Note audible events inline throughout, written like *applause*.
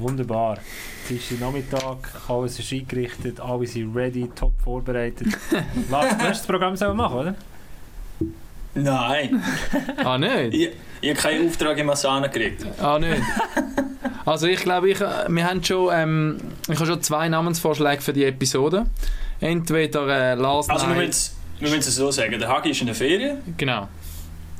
wunderbar. Es ist Nachmittag, alles ist eingerichtet, alle sind ready, top vorbereitet. *laughs* Lars, du hast das Programm selber machen, oder? Nein, *laughs* Ah, nicht? ich, ich habe keinen Auftrag in Massana gekriegt. Ah, nicht? *laughs* Also ich glaube, ich, wir haben schon, ähm, ich habe schon zwei Namensvorschläge für die Episode. Entweder äh, Lars Also wir müssen wir müssen es so sagen, der Hagi ist in der Ferien, Genau.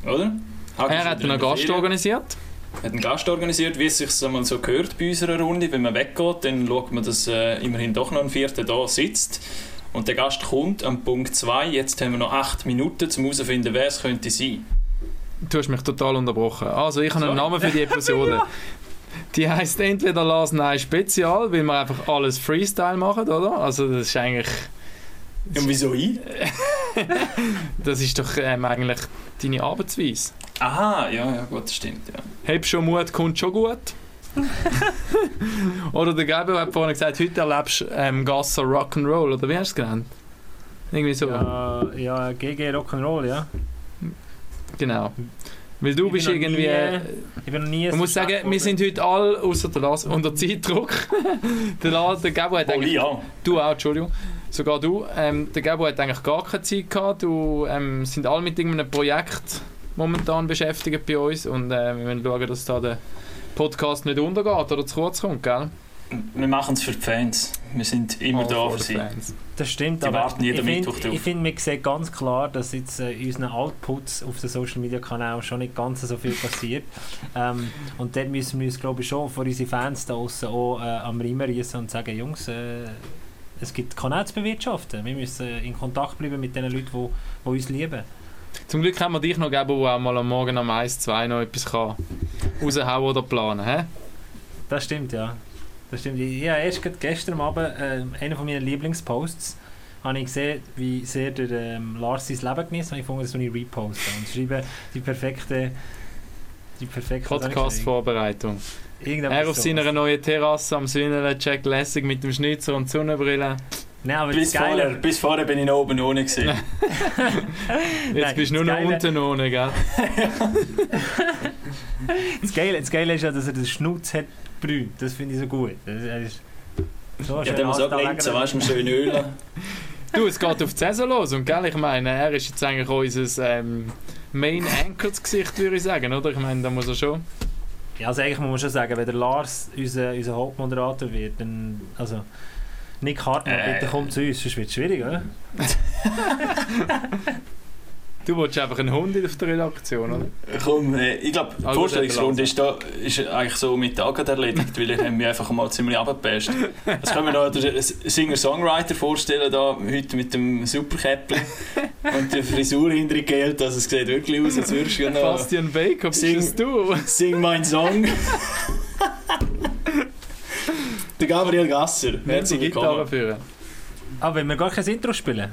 oder? Hagi ist Er hat einen der Gast Ferien. organisiert. Hat einen Gast organisiert, wie es sich einmal so gehört bei unserer Runde. Wenn man weggeht, dann schaut man, dass äh, immerhin doch noch ein Vierter da sitzt. Und der Gast kommt am Punkt 2. Jetzt haben wir noch 8 Minuten, um herauszufinden, wer es könnte sein. Du hast mich total unterbrochen. Also ich habe einen. Namen für die Episode. *laughs* Die heißt entweder Lars Nein Spezial, weil wir einfach alles Freestyle machen, oder? Also das ist eigentlich, Und wieso ich? *laughs* das ist doch ähm, eigentlich deine Arbeitsweise. Aha, ja, ja, gut, das stimmt. Ja. Hab schon Mut, kommt schon gut. *laughs* oder der Gabriel hat vorhin gesagt, heute erlebst du ähm, Gasser Rock'n'Roll, oder wie hast du es genannt? Irgendwie so. Ja, ja GG Rock'n'Roll, ja. Genau. Weil du Ich bist irgendwie... nie- äh, Ich bin noch nie Man so muss sagen, wir sind heute alle, außer der Lars, unter Zeitdruck. *laughs* der, Lars, der Gabo hat Oh, eigentlich... ja. Du auch, Entschuldigung. Sogar du. Ähm, der Gabo hat eigentlich gar keine Zeit gehabt. Du ähm, sind alle mit irgendeinem Projekt momentan beschäftigt bei uns und äh, wir müssen schauen, dass da der Podcast nicht untergeht oder zu kurz kommt, gell? Wir machen es für die Fans. Wir sind immer All da for für sie. fans. Das stimmt, Die aber warten jeden ich Mittwoch finde, drauf. ich find, man sieht ganz klar, dass jetzt äh, in unseren Outputs auf den Social Media Kanälen schon nicht ganz so viel passiert. *laughs* ähm, und dort müssen wir uns, glaube ich, schon vor unsere Fans da draussen auch äh, am Riemen reissen und sagen, Jungs, äh, es gibt Kanäle zu bewirtschaften. Wir müssen in Kontakt bleiben mit den Leuten, die, die uns lieben. Zum Glück haben wir dich noch gegeben, der auch mal am Morgen am 1, 2 noch etwas kann raushauen oder planen kann. Das stimmt, ja. Das stimmt. Ich habe erst gestern Abend äh, einen von meinen Lieblingsposts habe ich gesehen, wie sehr der ähm, Lars sein Leben genießt und ich fand, das ich reposten und schreibe die perfekte die perfekte Podcast-Vorbereitung. Er auf seiner neuen Terrasse am Sünnelen, Jack Lessig mit dem Schnitzer und Sonnenbrille. Nein, aber Bis das vorher, bis vorher bin ich noch oben ohne gesehen. *laughs* Jetzt Nein, bist du nur noch Geile- unten ohne, gell? *laughs* das, Geile, das Geile ist ja, dass er den Schnutz hat brünt. Das finde ich so gut. Das ist so Ja, schön dann muss auch glänzen, weißt du, mit schönen Ölen. *laughs* Du, es geht auf die Saison los und gell, ich meine, er ist jetzt eigentlich unser ähm, Main Anchor zu Gesicht, würde ich sagen, oder? Ich meine, da muss er schon. Ja, also eigentlich muss man schon sagen, wenn der Lars unser, unser Hauptmoderator wird, dann... Also, Nick Hartmann, Äh. bitte komm zu uns, sonst wird es schwierig, oder? *laughs* *laughs* Du willst einfach einen Hund auf der Redaktion, oder? Komm, äh, ich glaube, die Also, Vorstellungsrunde ist, da, ist eigentlich so mit Tag erledigt, weil ich haben mich einfach mal ziemlich abgepasst. Jetzt können wir noch den Singer-Songwriter vorstellen, da, heute mit dem Superkäppli und der Frisur hintergehelt, dass es sieht wirklich aus, als würdest du noch Bastian Baker, bist Sing- das du? «Sing mein Song». der Gabriel Gasser, herzlich Gitarre willkommen. führen. Aber wenn wir gar kein Intro spielen.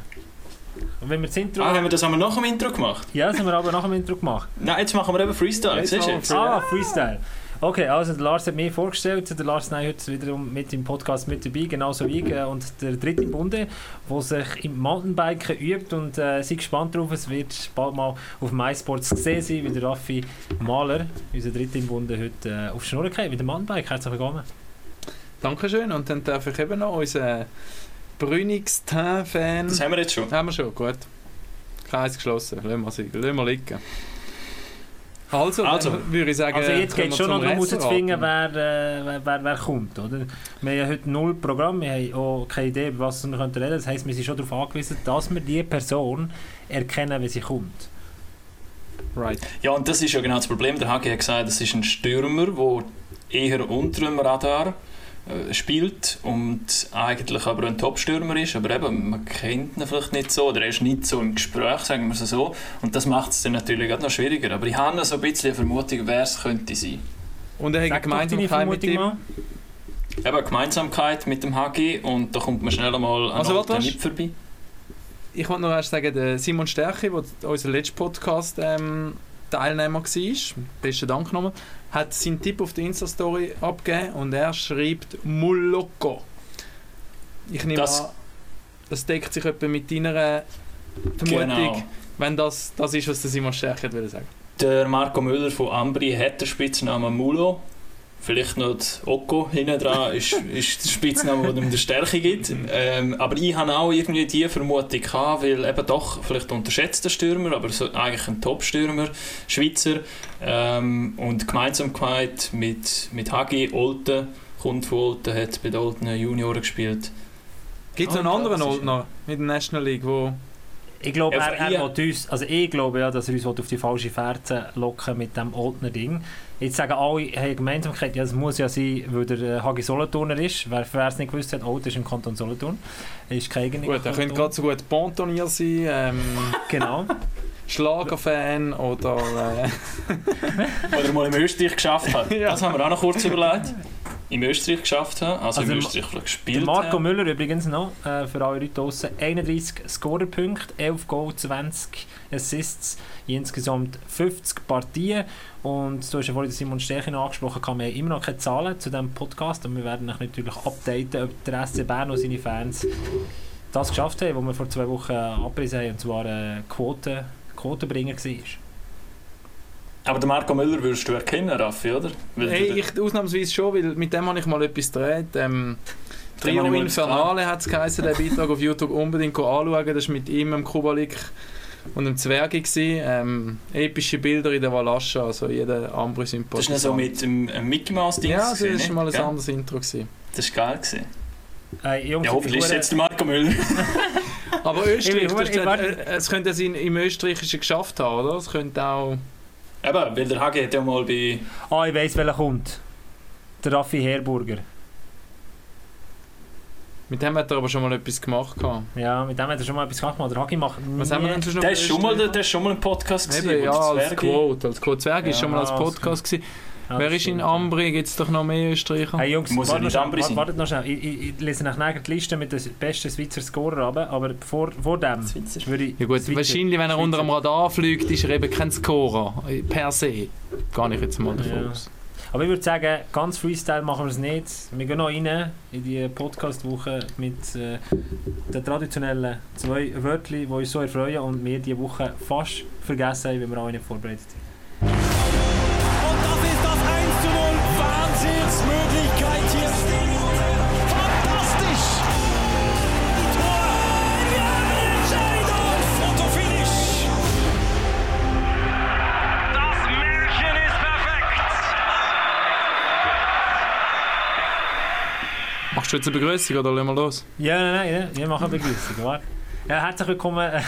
Und wenn wir das Intro... Ah, haben wir das einmal nach dem Intro gemacht? ja, das haben wir aber nach dem Intro gemacht. *laughs* Nein, jetzt machen wir eben Freestyle, Jetzt siehst du jetzt? Ah, Freestyle. Okay, also der Lars hat mich vorgestellt. Der Lars Ney heute wiederum mit im Podcast mit dabei, genauso wie ich. äh, Und der dritte im Bunde, der sich im Mountainbiken übt und äh, sind gespannt drauf. Es wird bald mal auf MySports gesehen sein, wie der Raffi Mahler, unser dritter im Bunde, heute äh, auf die Schnur geht mit dem Mountainbike. Herzlich willkommen. Dankeschön. Und dann darf ich eben noch unseren Brünix-Fan. Das haben wir jetzt schon. Haben wir schon, gut. Kreis geschlossen, lassen wir, sie- lassen wir liegen. Also, Also. würde ich sagen, Also jetzt geht es schon noch darum herauszufinden, wer, äh, wer, wer, wer kommt. Oder? Wir haben heute null Programm, wir haben auch keine Idee, über was wir reden können. Das heisst, wir sind schon darauf angewiesen, dass wir die Person erkennen, wenn sie kommt. Right. Ja, und das ist ja genau das Problem. Der Hagi hat gesagt, das ist ein Stürmer, der eher unter dem Radar äh, spielt und eigentlich aber ein Top-Stürmer ist. Aber eben, man kennt ihn vielleicht nicht so oder er ist nicht so im Gespräch, sagen wir es so. Und das macht es dann natürlich auch noch schwieriger. Aber ich habe so ein bisschen eine Vermutung, wer es könnte sein. Und er hat Gemeinsamkeit mit ihm. Eben Gemeinsamkeit mit dem Hagi und da kommt man schnell einmal an Also, was? nicht vorbei. Ich wollte noch erst sagen, der Simon Stärke, der unser letzter Podcast ähm, Teilnehmer war, besten Dank nochmal, hat seinen Tipp auf der Insta-Story abgegeben und er schreibt Muloko. Ich nehme Das- an, das deckt sich etwa mit deiner Vermutung, Genau. wenn das das ist, was der Simon Stärke wollte sagen. Der Marco Müller von Ambri hat den Spitznamen Mulo. Vielleicht noch die Oko hinten dran ist, ist der Spitzname, der ihm der Stärke gibt. Ähm, aber ich habe auch irgendwie die Vermutung gehabt, weil eben doch vielleicht unterschätzter Stürmer, aber so eigentlich ein Top-Stürmer, Schweizer. Ähm, und Gemeinsamkeit mit, mit Hagi, Olten, kommt von Olten, hat bei den Olten Junioren gespielt. Gibt es Ah, einen anderen das ist- Oldner mit der National League, wo... Ich glaube, Ja, er, er will uns, also ich glaube ja, dass er uns auf die falsche Fährte locken mit dem Oldner Ding. Jetzt sagen alle, hey, Gemeinsamkeit, ja, das muss ja sein, weil der äh, Hagi Solothurner ist. Wer es nicht gewusst hat, Olten ist im Kanton Solothurn. Ist kein Gut, er könnte gerade so gut Pontonier sein, ähm, Genau. *laughs* Schlagerfan oder... Äh, *laughs* Oder mal im Österreich geschafft hat. Das haben wir auch noch kurz überlegt. Im Österreich geschafft haben, also, Also im Ma- Österreich vielleicht Der gespielt Marco haben. Müller übrigens noch, äh, für alle Leute draussen, 31 Scorerpunkte, 11 Goals, 20 Assists, insgesamt 50 Partien. Und du hast ja vorhin Simon Stärchen angesprochen, kann man immer noch keine Zahlen zu diesem Podcast und wir werden euch natürlich updaten, ob der SC Bern und seine Fans das geschafft haben, was wir vor zwei Wochen abgerissen haben, und zwar ein Quote, Quotenbringer war. Aber den Marco Müller würdest du erkennen, Raffi, oder? Weil hey, ich ausnahmsweise schon, weil mit dem habe ich mal etwas gedreht. Ähm, mal Infernale hat es geheißen, der Beitrag auf YouTube unbedingt anschauen. Das war mit ihm, dem Kubalik und dem Zwergi. Ähm, epische Bilder in der Walascha, also jeder ambri Das ist sympathisant nicht so mit dem Mickey Mouse Ding. Ja, das war mal ein anderes Intro. Gewesen. Das war geil. Gewesen. Äh, Jungs, Ja, hoffentlich ist jetzt der Marco Müller. *laughs* Aber Österreich, Ich ich gesagt, warte- äh, es könnte es in, im Österreichischen geschafft haben, oder? Es könnte auch... Eben, weil der Hagi hat ja mal bei... Ah, ich weiss, welcher kommt. Der Raffi Herburger. Mit dem hat er aber schon mal etwas gemacht. gehabt. Ja, mit dem hat er schon mal etwas gemacht. Der Hagi macht Was haben wir denn sonst noch Der ist schon mal, Österreicher? der ist schon mal ein Podcast gewesen, Eben, ja, als Zwerge- Quote. Als Quote Zwerg ist Ja, schon mal als als- Podcast gewesen. Ja, Wer ist in. Ambri? Gibt es doch noch mehr Österreicher? Hey Jungs, Muss ja wartet noch Ambri wart- sein. wartet noch schnell. Ich, ich, ich lese nach nachher die Liste mit den besten Schweizer Scorer runter, aber vor, vor dem Schweizer. würde ich... Ja gut, Schweizer- wahrscheinlich, wenn er unter dem Radar fliegt, ist er eben kein Scorer. Per se. Gar nicht jetzt mal davon Ja. aus. Aber ich würde sagen, ganz Freestyle machen wir es nicht. Wir gehen noch rein in die Podcast-Woche mit äh, den traditionellen zwei Wörtern, die uns so erfreuen und wir diese Woche fast vergessen haben, weil wir auch nicht vorbereitet sind. Machst du jetzt eine Begrüßung oder lassen wir los? Ja, nein, nein, wir machen Begrüßung. warte. Ja, herzlich willkommen äh,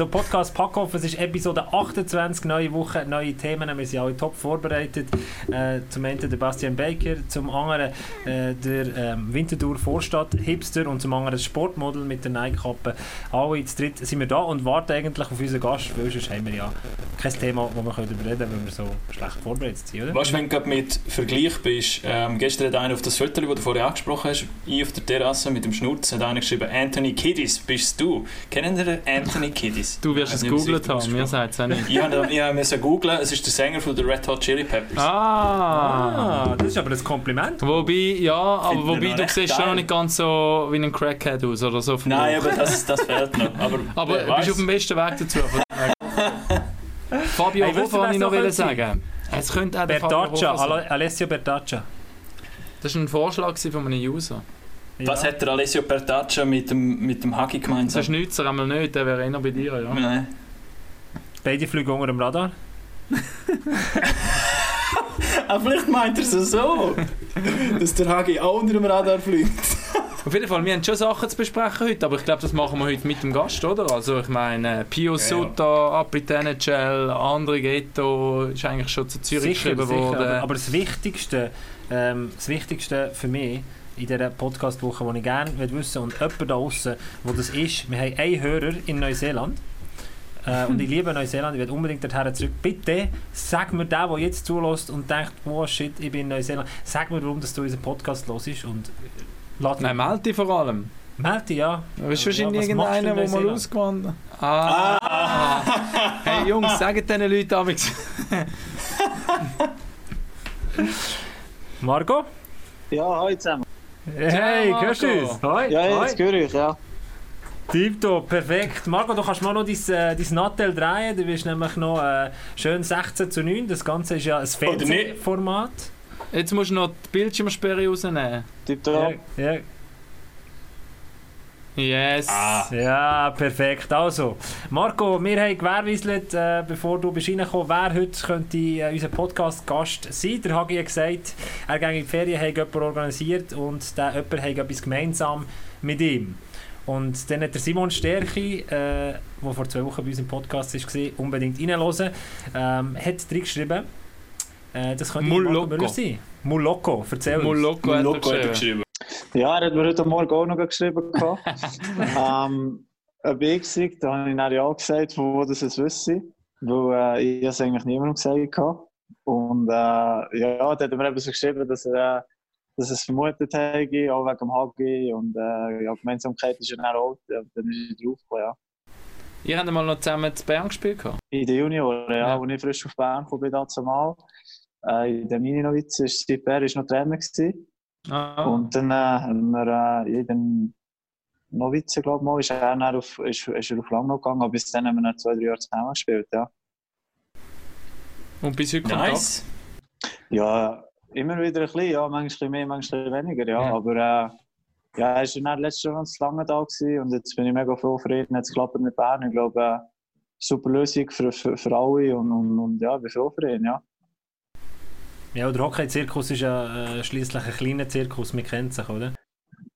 zum Podcast Packoff. Es ist Episode 28, neue Woche, neue Themen. Wir sind alle top vorbereitet. Äh, zum einen der Bastian Baker, zum anderen äh, der ähm, Winterthur Vorstadt Hipster und zum anderen das Sportmodel mit der Nike-Kappe. Alle zu dritt sind wir da und warten eigentlich auf unseren Gast, weil sonst haben wir ja kein Thema, wo wir darüber reden können, weil wir so schlecht vorbereitet sind, oder? Weißt wenn du mit Vergleich bist, ähm, gestern hat einer auf das Foto, das du vorher angesprochen hast, ich auf der Terrasse mit dem Schnurz, hat einer geschrieben, Anthony Kiddis, bist du? Kennen ihr Anthony Kiddis? Du wirst es Ich gegoogelt haben, mir sagt es auch nicht. Ich habe ich hab müssen googlen, es ist der Sänger von den Red Hot Chili Peppers. Ah! Ah, das ist aber ein Kompliment. Wobei, ja, aber wobei du siehst schon noch nicht ganz so wie ein Crackhead aus oder so. Nein, aber das, das fehlt noch. Aber, *laughs* aber du bist auf dem besten Weg dazu. *laughs* Fabio Hey, wollte was ich noch könnte sagen. Es könnte auch Bertaccia, Alessio Bertaccia. Das war ein Vorschlag von einem User. Was hat der Alessio Bertaccia mit dem, mit dem Hagi Das gemeinsam? ist Nützer einmal nicht, der wäre eher bei dir, ja. Nein. Beide fliegen unter dem Radar. Ah, vielleicht meint er es so, dass der Hagi auch unter dem Radar fliegt. Auf jeden Fall, wir haben schon Sachen zu besprechen heute, aber ich glaube, das machen wir heute mit dem Gast, oder? Also ich meine, Pio Ja, ja. Sutta, Apritänecel, André Ghetto ist eigentlich schon zu Zürich geschrieben worden. Aber, aber das Wichtigste, ähm, das Wichtigste für mich in dieser Podcast-Woche, die ich gerne wissen möchte, und jemand da draußen, wo das ist, wir haben einen Hörer in Neuseeland. Äh, und ich *laughs* liebe Neuseeland, ich will unbedingt dorthin zurück. Bitte sag mir der, der jetzt zulässt und denkt, oh shit, ich bin in Neuseeland, sag mir, warum dass du unseren Podcast los ist und lad Nein, Melti vor allem. Meld dich, ja. Du bist Ja, wahrscheinlich in irgendeiner, der mal ausgewandert Ah! hey Jungs, sagt diesen Leuten amigs. Marco? Ja, hallo zusammen. Hey, Marco. hörst du uns? Hoi, Ja, jetzt höre ich, ja. Tipptopp, perfekt. Marco, du kannst mal noch dein, äh, dein Nattel drehen. Du bist nämlich noch äh, schön 16 zu 9. Das Ganze ist ja ein. Fernsehformat. Jetzt musst du noch die Bildschirmsperre rausnehmen. Tipptopp. Ja, ja, Yes. Ah. ja, perfekt. Also, Marco, wir haben gewährleistet, äh, bevor du bist reingekommen, wer heute könnte äh, unser Podcast-Gast sein. Der Hagi hat gesagt, er ging in die Ferien, hat jemanden organisiert und der jemand hat etwas gemeinsam mit ihm. Und dann hat der Simon Stärki, äh, der vor zwei Wochen bei uns im Podcast war, unbedingt reinhören, ähm, hat drin geschrieben, äh, das könnte Mul Marco Loco. Müller sein. Mulloco, erzähl uns. Loco hat er geschrieben. Ja, er hat mir heute Morgen auch noch geschrieben. gehabt. *laughs* ähm, ob ich sei, da habe ich dann ja gesagt, von wo das es wüsste. Weil äh, ich es eigentlich niemandem gesagt habe. Und äh, ja, da hat er mir eben so geschrieben, dass er äh, dass es vermutet habe, auch wegen dem HG. Und äh, ja, Gemeinsamkeit ist ja dann auch, dann ist er draufgekommen, ja. Ihr habt mal noch zusammen zu Bern gespielt? gehabt? In den Junioren, ja, Ja. als ich frisch auf Bern kam, bin dazu mal. Äh, in der Mini-Noviz war Steve Bär ist noch Trainer. Gewesen. Ah. Und dann äh, haben wir äh, jeden Novize, glaube ich, mal, ist er, dann auf, ist, ist er auf Langnau gegangen, aber bis dann haben wir dann zwei, drei Jahre zusammen gespielt, ja. Und bis heute? Nice. Ja, immer wieder ein bisschen, ja, manchmal mehr, manchmal weniger, ja, Ja. aber äh, ja, er war dann letztes Jahr ganz lange da gewesen und jetzt bin ich mega froh für ihn, hat es geklappt mit Bern, ich glaube, äh, super Lösung für, für, für alle und, und, und ja, ich bin froh für ihn, ja. Ja, der Hockey-Zirkus ist ja äh, schließlich ein kleiner Zirkus, wir kennen sich, oder?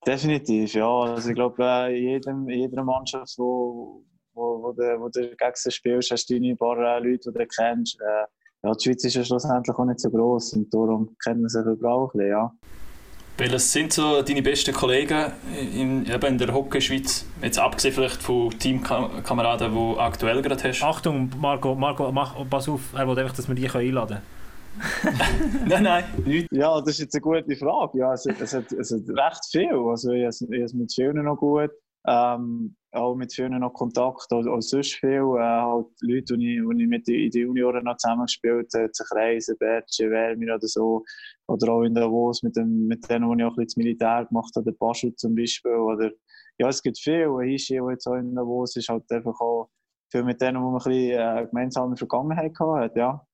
Definitiv, ja. Also ich glaube, äh, in jedem, jeder Mannschaft, wo, wo, wo, du, wo du gegen sie spielst, hast du deine paar äh, Leute, die du kennst. Äh, ja, die Schweiz ist ja schlussendlich auch nicht so gross und darum kennt man sich überall ein bisschen, ja. Welches sind so deine besten Kollegen in, eben in der Hockey-Schweiz? Jetzt abgesehen vielleicht von Teamkameraden, die du aktuell gerade hast. Achtung, Marco, Marco mach, pass auf, er will einfach, dass wir dich einladen Nein, nein. Ja, das ist jetzt eine gute Frage. Ja, es, es, hat, es hat recht viel. Also ich, ich habe mit vielen noch gut. Ähm, auch mit vielen noch Kontakt. Auch, auch sonst viel. Äh, halt Leute, die ich, die ich mit in den Junioren noch zusammengespielt habe, sich Reisen, Bertje, Wermir oder so. Oder auch in Davos mit, dem, mit denen, die ich auch ein bisschen das Militär gemacht habe, der Paschut zum Beispiel. Oder, ja, es gibt viel. Hischi, der jetzt auch in Davos ist, halt einfach auch viel mit denen, wo man ein bisschen äh, gemeinsame Vergangenheit gehabt hat. Ja.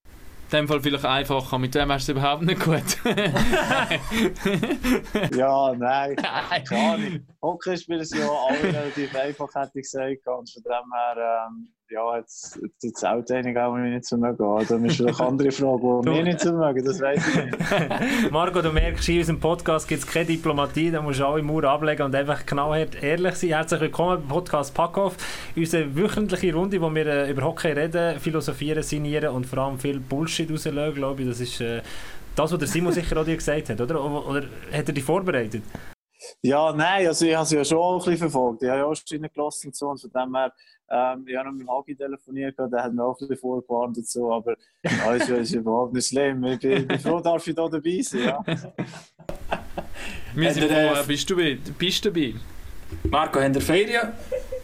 In dem Fall vielleicht einfacher, mit wem hast du es überhaupt nicht gut? *laughs* Ja, nein, keine Ahnung. Hockey spielen sie ja alle relativ einfach, hätte ich gesagt. Und von dem her, ähm, ja, jetzt, jetzt, jetzt auch einige auch nicht zu mögen. Da ist vielleicht andere Frage, die mir nicht zu mögen, das weiß ich nicht. *laughs* Marco, du merkst, in unserem Podcast gibt es keine Diplomatie, da musst du alle Mauer ablegen und einfach genau ehrlich sein. Herzlich willkommen beim Podcast Packoff, unsere wöchentliche Runde, wo wir äh, über Hockey reden, philosophieren, sinnieren und vor allem viel Bullshit rauslassen, glaube ich. Das ist äh, das, was der Simon sicher auch dir gesagt hat, oder? Oder, oder hat er dich vorbereitet? Ja, nein, also ich habe sie ja schon ein bisschen verfolgt. Ich habe ja auch Schienen gelassen und so. Und von dem her, ähm, ich habe noch mit dem Hagi telefoniert, der hat mir auch ein bisschen vorgewarnt und so. Aber ist, ja- ist überhaupt nicht schlimm. Ich bin, bin froh, darf ich da dabei sein. Ja. *laughs* Wir sind froh, äh, bist du bei- bist du dabei? Marco, habt ihr Ferien?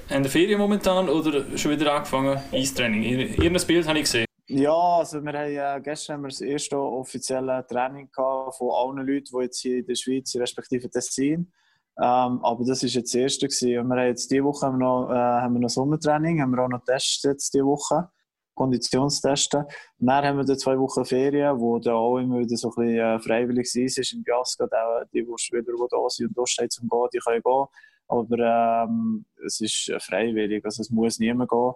Habt ihr Ferien momentan oder schon wieder angefangen? Eistraining. Ihr- Irgendein Bild habe ich gesehen. Ja, also wir haben, äh, gestern haben wir das erste offizielle Training gehabt von allen Leuten, die jetzt hier in der Schweiz, respektive Tessin. Ähm, aber das war jetzt das erste. Gewesen. Und wir haben jetzt diese Woche haben wir noch, äh, haben wir noch Sommertraining, haben wir auch noch Tests jetzt diese Woche, Konditionstesten. Und dann haben wir dann zwei Wochen Ferien, wo dann auch immer wieder so ein bisschen äh, freiwillig ist, ist in Biasco, auch die, die Spieler, die da sind und da stehen zum Gehen, die können gehen. Aber ähm, es ist äh, freiwillig, also es muss niemand gehen.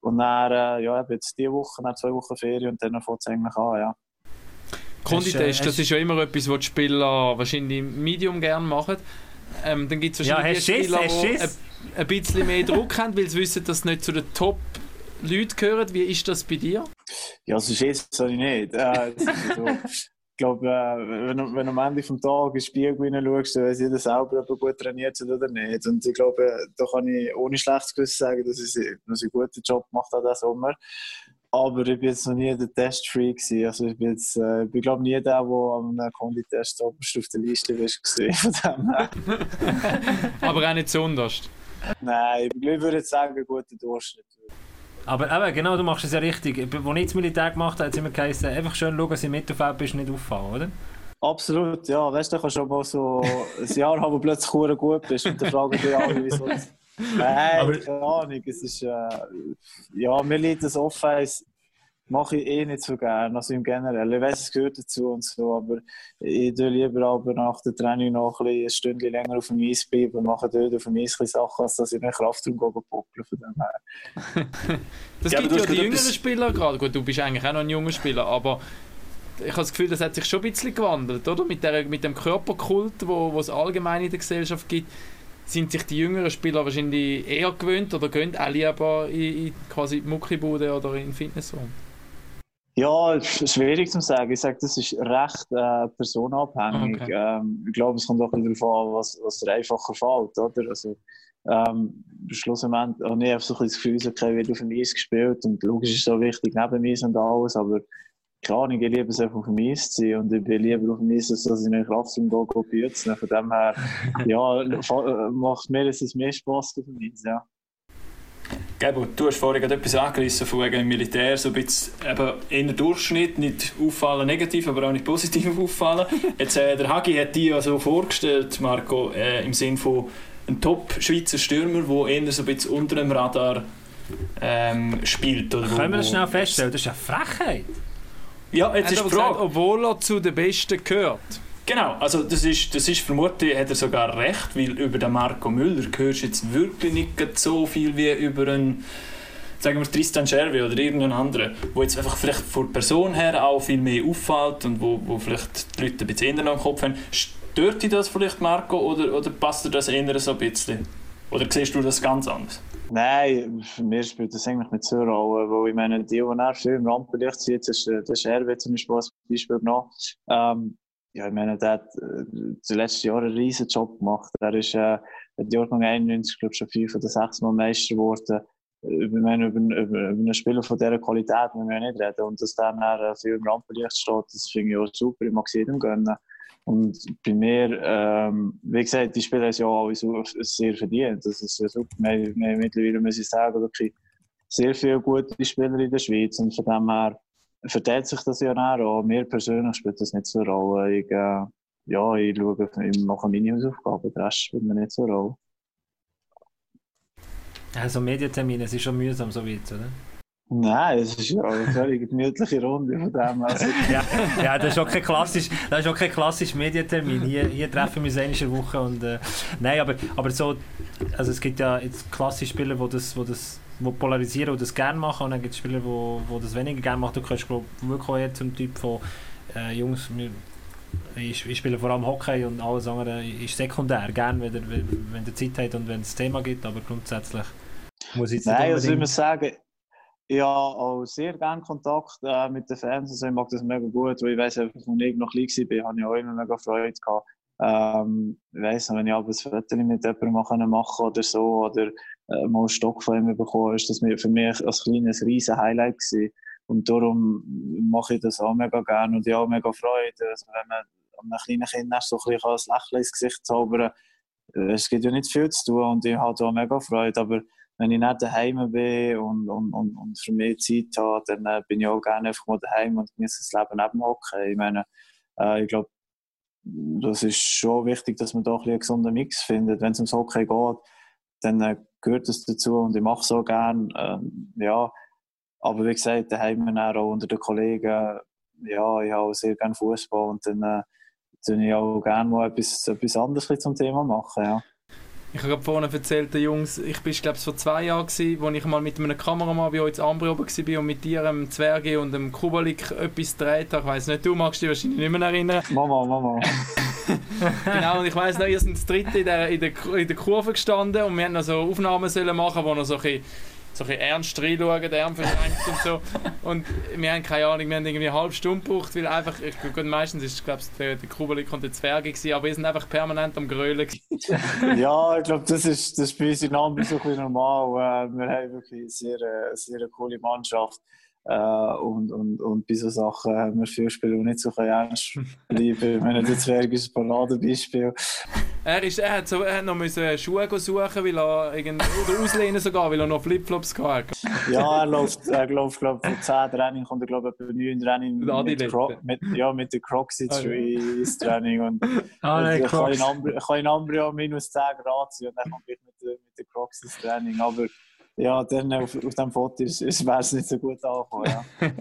Und dann, äh, ja, eben jetzt diese Woche, dann zwei Wochen Ferien und dann fängt es eigentlich an, ja. Konditest, hast- das ist ja immer etwas, was die Spieler wahrscheinlich im Medium gerne machen. Ähm, dann gibt es Ja, wahrscheinlich hast die Schiss, Spieler, die Schiss? ein, ein bisschen mehr Druck haben, weil sie wissen, dass sie nicht zu den Top-Leuten gehören. Wie ist das bei dir? Ja, so Schiss habe ich nicht. Äh, so, ich glaube, äh, wenn, du- wenn du am Ende des Tages in den Spiegel hineinschaust, dann weiss jeder selber, ob er gut trainiert hat oder nicht. Und ich glaube, da kann ich ohne schlechtes Gewissen sagen, dass ich, dass ich einen guten Job gemacht habe diesen Sommer. Aber ich bin jetzt noch nie der Testfreak gewesen. Also ich bin jetzt, äh, ich bin glaube nie der, der am Konditest oberst auf der Liste ist gewesen. Von dem. *laughs* Aber auch nicht so anders. Nein, ich würde jetzt sagen, ein guter Durchschnitt. Aber eben, genau, du machst es ja richtig. Als ich das Militär gemacht habe, hat es immer geheißen, einfach schön schauen, dass du im Mittelfeld bist, nicht auffallen, oder? Absolut, ja. Weißt du, du kannst schon mal so ein Jahr haben, wo du plötzlich gut bist und dann fragen die alle, wieso das. Nein, Aber- keine Ahnung. Es ist, äh, ja, mir liegt das Offense mache ich eh nicht so gerne, also im Generell. Ich weiß, es gehört dazu und so, aber ich tue lieber aber nach der Training noch ein, ein Stündchen länger auf dem Eis bleiben und mache dort auf dem Eis Sachen, als dass ich in den Kraftraum poppeln von dem her. *laughs* das Ja, gibt ja die jüngeren etwas- Spieler gerade. Gut, du bist eigentlich auch noch ein junger Spieler, aber ich habe das Gefühl, das hat sich schon ein bisschen gewandelt, oder? Mit, der, mit dem Körperkult, wo, wo es allgemein in der Gesellschaft gibt, sind sich die jüngeren Spieler wahrscheinlich eher gewöhnt oder gehen auch lieber in, in quasi die Muckibude oder in den Fitnessraum? Ja, schwierig zu sagen. Ich sage, das ist recht äh, personenabhängig. Okay. Ähm, ich glaube, es kommt auch darauf an, was, was dir einfacher fällt. Oder? Also, ähm, schlussendlich habe ich einfach so ein das Gefühl, okay, wird auf dem Eis gespielt und logisch ist es so wichtig neben mir und alles, aber keine Ahnung, ich liebe es einfach auf dem Eis zu sein und ich bin lieber auf dem Eis, als dass ich in den Kraftraum gehe, büzen. Von dem her, *laughs* ja, äh, macht mir es mehr Spass auf dem Eis, ja. Gebo, du hast vorhin gerade etwas angerissen von wegen Militär, so ein bisschen eben eher Durchschnitt, nicht auffallen negativ, aber auch nicht positiv *laughs* auffallen. Jetzt, äh, der Hagi hat die ja so vorgestellt, Marco, äh, im Sinn von einem Top-Schweizer Stürmer, der eher so ein bisschen unter dem Radar ähm, spielt. Oder wo- Können wir das schnell feststellen? Das ist eine Frechheit. Ja, jetzt Er ist hat die aber gesagt, Frage. obwohl er zu den Besten gehört. Genau, also das ist, das ist vermutlich, hat er sogar recht, weil über den Marco Müller hörst du jetzt wirklich nicht so viel wie über einen, sagen wir Tristan Schervi oder irgendeinen anderen, wo jetzt einfach vielleicht von der Person her auch viel mehr auffällt und wo, wo vielleicht die Leute ein bisschen eher noch im Kopf haben. Stört dich das vielleicht, Marco, oder, oder passt dir das eher so ein bisschen? Oder siehst du das ganz anders? Nein, für mich spielt das eigentlich so eine Rolle, weil ich meine, die, die er viel im Rampenlicht sieht, das äh, das ist Hervé zum Beispiel als Beispiel genommen. Ähm, ja, ich meine, der hat äh, die letzten Jahre einen riesen Job gemacht. Er ist, äh, hat Jahrgang 91, glaube ich, schon fünf oder sechs Mal Meister geworden. Äh, Ich meine, über, über, über einen Spieler von dieser Qualität müssen wir nicht reden. Und dass der dann äh, viel im Rampenlicht steht, das finde ich auch super. Ich mag es jedem gönnen. Und bei mir, ähm, wie gesagt, die Spieler haben ja alle sehr verdient. Das ist ja super. Wir, wir mittlerweile, muss ich sagen, wirklich sehr viele gute Spieler in der Schweiz. Und von dem her verteilt sich das ja dann auch. Mir persönlich spielt das nicht so eine Rolle. Ich, äh, ja, ich schaue, ich mache meine Hausaufgaben. Der Rest spielt mir nicht so eine Rolle. Also Medientermine, es ist schon mühsam so weit, oder? Nein, es ist ja eine gemütliche Runde von dem. Also, *laughs* ja, ja, das ist auch kein klassisch, das ist auch kein klassisch Medientermin. Hier, hier treffen wir uns einmal in Woche und äh, nein, aber, aber so, also es gibt ja jetzt klassische Spieler, die das, wo das wo polarisieren und das gerne machen und dann gibt es Spieler, die wo, wo das weniger gerne machen. Du kannst glaub, wirklich eher zum Typ von äh, Jungs, wir, ich, ich spiele vor allem Hockey und alles andere ist sekundär, gerne, wenn, der- wenn, der Zeit hat und wenn es ein Thema gibt, aber grundsätzlich muss ich jetzt nicht Nein, also ich muss sagen, ich habe auch sehr gerne Kontakt äh, mit den Fans. Also ich mag das mega gut, weil ich weiss, einfach, als ich noch klein war, habe ich auch immer mega Freude gehabt. Ähm, ich noch, wenn ich abends ein mit jemandem machen konnte oder so, oder äh, mal einen Stock von ihm bekommen, ist das für mich als kleines riesen Highlight gewesen. Und darum mache ich das auch mega gerne und ich habe auch mega Freude, also wenn man einem kleinen Kind so ein bisschen ein Lächeln ins Gesicht zaubern kann. Äh, Es gibt ja nicht viel zu tun und ich habe auch mega Freude, aber wenn ich nicht daheim bin und, und, und, und für mich Zeit habe, dann äh, bin ich auch gerne einfach mal daheim und genieße das Leben neben Hockey. Ich meine, äh, ich glaube, das ist schon wichtig, dass man da ein einen gesunden Mix findet. Wenn es ums Hockey geht, dann äh, gehört das dazu und ich mache es auch gerne. Ähm, ja, aber wie gesagt, daheim dann auch unter den Kollegen, ja, ich habe sehr gerne Fußball und dann äh, ich auch gerne mal etwas, etwas anderes zum Thema machen. Ja. Ich habe vorhin erzählt, den Jungs, ich bin glaube vor zwei Jahren gewesen, wo ich mal mit einem Kameramann bei euch in Ambri oben war und mit dir, dem Zwerge und dem Kubalik etwas gedreht habe. Ich weiss nicht, du magst dich wahrscheinlich nicht mehr erinnern. Mama, Mama. *laughs* genau, und ich weiss noch, ihr seid das dritte in der, in, der, in der Kurve gestanden und wir haben noch so Aufnahmen sollen machen, wo noch so ein bisschen, so ein ernst reinschauen, der Arm verschränkt und so. Und wir haben keine Ahnung, wir haben irgendwie eine halbe Stunde gebraucht, weil einfach, ich, gut, meistens ist glaube der, der Kubalik und der Zwerge gewesen, aber wir sind einfach permanent am Grölen. *laughs* ja, ich glaube, das ist, das ist bei uns in Ambi so ein normal. Äh, wir haben wirklich eine sehr, äh, sehr coole Mannschaft. Äh, und, und, und bei so Sachen haben wir viele Spieler, die nicht so ernst bleiben. Ich meine, der Zwerg ein Paradebeispiel. Er, ist, er, hat so, er hat noch müssen Schuhe suchen, weil er irgend, oder auslehnen sogar, weil er noch Flipflops hatte. Ja, er läuft, er läuft glaube von 10 Training kommt er glaube ich etwa 9 Training Mit Cro mit, ja, mit den Crocs jetzt Ah, schon ins Training. Und Ah, nein, ich kann Crocs. in Ambri- ich kann in Ambri auch minus 10 Grad sein und dann komme ich mit, mit den Crocs ins Training. Aber ja, dann auf, auf dem Foto wäre es nicht so gut angekommen. Ja. *laughs*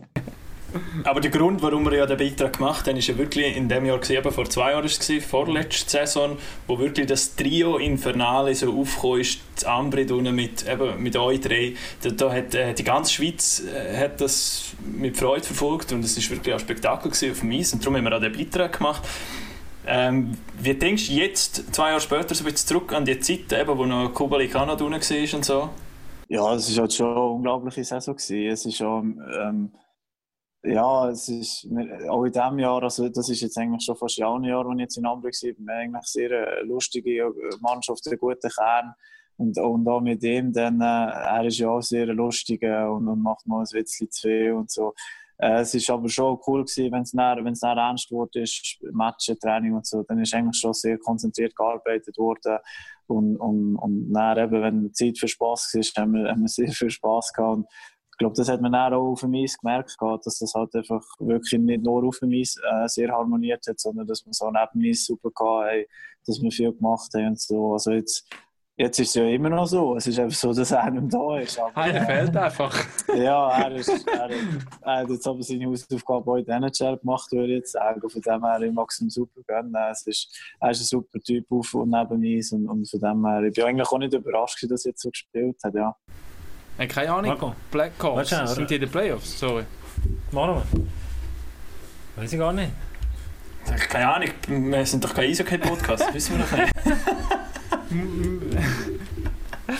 Aber der Grund, warum wir ja den Beitrag gemacht haben, ist ja wirklich in dem Jahr, gewesen, vor zwei Jahren, gewesen, vorletzte Saison, wo wirklich das Trio Infernale so aufgekommen ist, das Ambrid mit, mit euch drei. Da, da hat äh, die ganze Schweiz äh, hat das mit Freude verfolgt und es ist wirklich ein Spektakel auf dem Eis und darum haben wir auch den Beitrag gemacht. Ähm, wie denkst du jetzt, zwei Jahre später, so ein bisschen zurück an die Zeit, eben, wo noch Kubali Kanada war und so? Ja, es war halt schon eine unglaubliche Saison. Gewesen. Es ist schon, ähm, ja, es ist auch in diesem Jahr, also das ist jetzt eigentlich schon fast ein Jahr, als ich jetzt in Hamburg war, wir haben eigentlich sehr eine lustige Mannschaft, einen guten Kern. Und, und auch mit ihm, dann, äh, er ist ja auch sehr lustig und, und macht mal ein Witzchen zu viel und so. Äh, es ist aber schon cool gewesen, wenn es dann, dann ernst wurde, Matchen, Training und so, dann ist eigentlich schon sehr konzentriert gearbeitet worden. Und, und, und dann eben, wenn Zeit für Spass war, haben wir, haben wir sehr viel Spass gehabt. Und glaube, das hat man dann auch auf dem Eis gemerkt, dass das halt einfach wirklich nicht nur auf dem Eis äh, sehr harmoniert hat, sondern dass wir so neben dem Eis super gehabt dass wir viel gemacht haben und so. Also jetzt, Jetzt ist es ja immer noch so. Es ist einfach so, dass er nicht da ist. Aber, Einer fehlt einfach. ja, er, ist, er, er, hat jetzt aber seine Hausaufgabe der NHL gemacht, würde ich jetzt sagen. Von dem her, ich mag es ihm super gönnen. Es ist, er ist ein super Typ auf und neben uns. Und, und von dem her, ich bin eigentlich auch nicht überrascht, dass er jetzt so gespielt hat. Ja. Hey, keine Ahnung. Marco. Black Blackhawks, sind die in den Playoffs? Sorry. Machen wir. Weiß ich gar nicht. Keine Ahnung, wir sind doch kein Eishockey-Podcast, wissen wir noch nicht.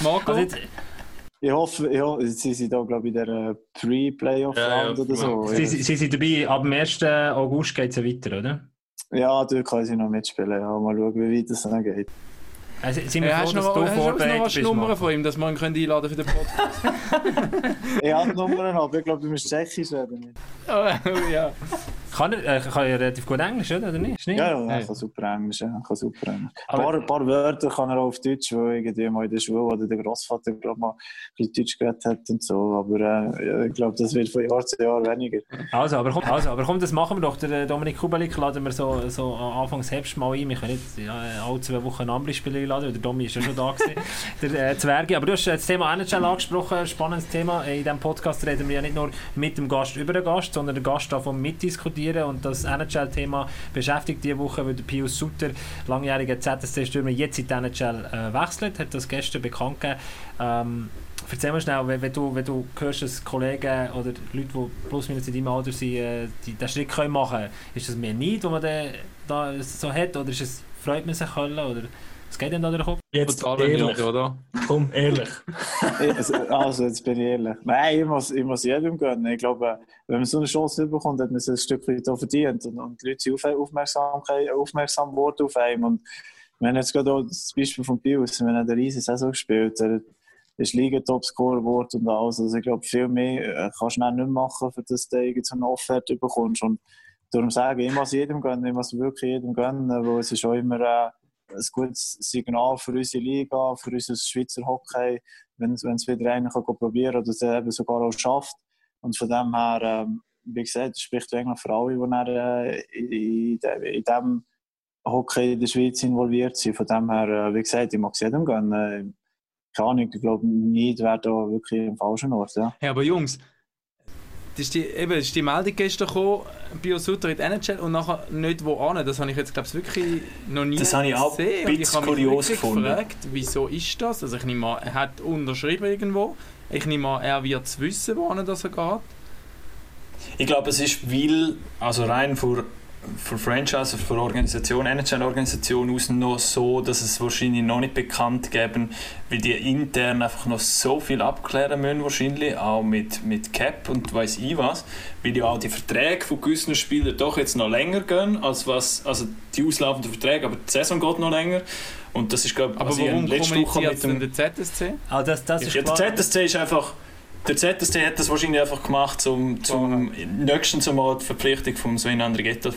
Marco? Also ich hoffe, ja, sie sind da, glaube ich, in der Pre-Playoff-Round ja, ja. oder so. Sie, sie, sind dabei, ab dem 1. August geht es ja weiter, oder? Ja, dort können sie noch mitspielen. Ja. Mal schauen, wie weit es dann geht. Also, sind wir ja, froh, dass noch, du vorbereitet bist? Hast Nummern von ihm, dass wir ihn einladen für den Podcast? *laughs* *laughs* ich habe Nummern, aber ich glaube, du musst Tschechisch reden. *laughs* oh, ja. Kann er, äh, kann er relativ gut Englisch, oder, nicht? Ja, ja, er kann super Englisch. Ja, kann super Englisch. Ein paar, paar Wörter kann er auch auf Deutsch, weil irgendwie mal in der Schule oder der Großvater glaube mal ein Deutsch geredet hat und so. Aber äh, ich glaube, das wird von Jahr zu Jahr weniger. Also, aber komm, also, aber komm das machen wir doch. Der Dominik Kubalik laden wir so, so Anfangs Herbst mal ein. Wir können nicht ja, alle zwei Wochen andere Spieler einladen, der Domi ist ja schon da gewesen, *laughs* der äh, Zwerge. Aber du hast das Thema NHL angesprochen, spannendes Thema. In diesem Podcast reden wir ja nicht nur mit dem Gast über den Gast, sondern der Gast davon mitdiskutieren und das NHL-Thema beschäftigt diese Woche, weil der Pius Sutter, langjähriger ZSC-Stürmer, jetzt in die NHL äh, wechselt, hat das gestern bekannt gegeben. Ähm, Erzähl mal schnell, wenn, wenn, du, wenn du hörst, dass Kollegen oder Leute, die plus minus in deinem Alter sind, äh, die, den Schritt können machen können, ist das mehr Neid, den man da so hat, oder ist es, freut man sich können, oder was geht denn da durch den Kopf? Jetzt ehrlich, oder? Komm, ehrlich. *laughs* also, jetzt bin ich ehrlich. Nein, ich muss, ich muss jedem gönnen. Ich glaube, wenn man so eine Chance bekommt, hat man es ein Stück weit auch verdient. Und, und die Leute sind auf, aufmerksam, aufmerksam geworden auf einem. Und wir haben jetzt gerade auch das Beispiel von Pius, wenn er eine riesige Saison gespielt er ist Liga-Topscorer geworden und alles. Also ich glaube, viel mehr äh, kannst du nicht machen, für das du so eine Offerte bekommst. Und darum sage ich, ich muss jedem gönnen, ich muss wirklich jedem gönnen, weil es ist auch immer... Äh, ein gutes Signal für unsere Liga, für unser Schweizer Hockey, wenn, es wieder einer kann probieren oder es eben sogar auch schafft. Und von dem her, ähm, wie gesagt, spricht eigentlich für alle, die dann, äh, in, dem Hockey in der Schweiz involviert sind. Von dem her, äh, wie gesagt, ich mag es jedem gönnen. Äh, keine Ahnung, ich glaube, nicht wäre da wirklich im falschen Ort. Ja. ja, aber Jungs, das ist die, eben, ist die Meldung gestern gekommen, Bio Sutter in die NHL und nachher nicht wo an. Das habe ich jetzt glaube ich wirklich noch nie das habe ich auch gesehen. Ein bisschen kurios gefunden. gefragt, wieso ist das? Also ich nehme an, er hat unterschrieben irgendwo. Ich nehme an, er wird es wissen, wohin das er geht. Ich glaube, es ist, weil, also rein vor für Franchise, für Organisation, NHL-Organisation aus noch so, dass es wahrscheinlich noch nicht bekannt geben, weil die intern einfach noch so viel abklären müssen wahrscheinlich, auch mit, mit Cap und weiß ich was, weil ja auch die Verträge von gewissen Spielern doch jetzt noch länger gehen, als was, also die auslaufenden Verträge, aber die Saison geht noch länger. Und das ist, glaube ich, aber warum letzte Woche mit dem... der ZSC? Ah, das, das ist ja, der ZSC ist einfach der ZSC hat das wahrscheinlich einfach gemacht, um zum nächsten Mal die Verpflichtung von Sven Andrighetto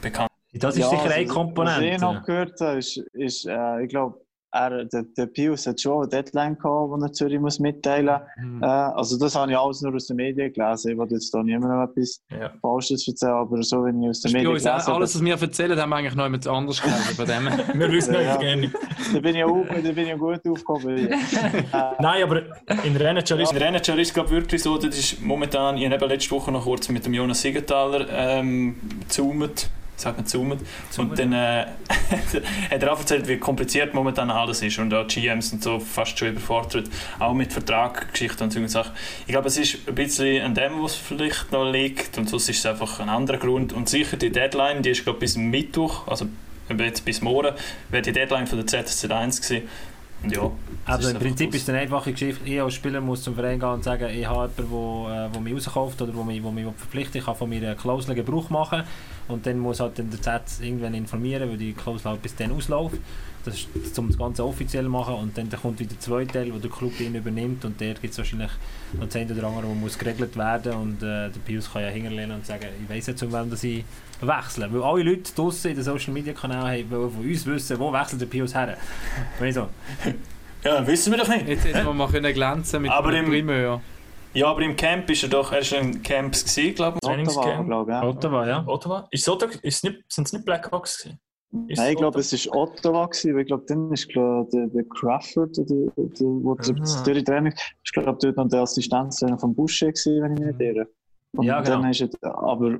bekannt Das ist ja, sicher also, eine Komponente. Was ich noch gehört habe, ist, ist äh, ich glaube, er, der, der Pius hat schon eine Deadline gehabt, die er Zürich muss mitteilen Mhm. muss. Äh, also das habe ich alles nur aus den Medien gelesen. Ich wollte jetzt da niemandem etwas Ja. Falsches erzählen, aber so wie ich aus den Medien gelesen auch, habe, alles, was wir erzählen, haben wir eigentlich noch jemand anders gelesen. Von dem. *laughs* Wir wissen Ja. nicht gerne. da bin ich auch, da bin ich gut aufgehoben. *laughs* äh, Nein, aber in der NHL ist es glaube wirklich so, das ist momentan, ich habe letzte Woche noch kurz mit dem Jonas Siegenthaler ähm, gezoomt, sagt man zoomt, und dann äh, *laughs* hat er auch erzählt, wie kompliziert momentan alles ist und auch GMs und so fast schon überfordert, auch mit Vertrag, Geschichten und solchen Sachen. Ich glaube, es ist ein bisschen an dem, was vielleicht noch liegt und sonst ist es einfach ein anderer Grund und sicher die Deadline, die ist glaube bis Mittwoch, also jetzt bis morgen, wäre die Deadline von der ZSC 1 gewesen. Ja, das Also im Prinzip ist es eine einfache Geschichte. Ich als Spieler muss zum Verein gehen und sagen, ich habe jemanden, der, äh, der mich rauskauft oder der mich, der mich verpflichtet. Ich kann von meiner Klausel Gebrauch machen. Und dann muss halt dann der Z irgendwann informieren, weil die Klausel halt bis dann ausläuft. Das ist, um das Ganze offiziell zu machen. Und dann kommt wieder der zweite Teil, wo der Club ihn übernimmt. Und der gibt es wahrscheinlich noch das eine oder andere, wo muss geregelt werden Und äh, der Pius kann ja hinterlehnen und sagen, ich weiss jetzt, um wem dass ich wechsle. Weil alle Leute draussen in den Social Media Kanälen haben wollen von uns wissen, wo wechselt der Pius her. Und ich so, *laughs* Ja, wissen wir doch nicht. Jetzt hätten wir mal können glänzen mit Aber im- Primeur. Ja, aber im Camp ist er doch, er ist in Camps gewesen, glaube ich. Ottawa, Trainingscamp. glaube ich. Ja. Ottawa, ja. Ottawa. Ist es Ottawa? Ist es nicht, sind es nicht Blackhawks gewesen? Ist Nein, ich glaube, es war Ottawa, gewesen, weil ich glaube, dann ist glaub, der, der Crawford, der, der, wo der Ah. Training ist, glaube dort noch der Assistenztrainer von Boucher gewesen, wenn ich mich nicht irre. Und Ja, genau. dann ist es, aber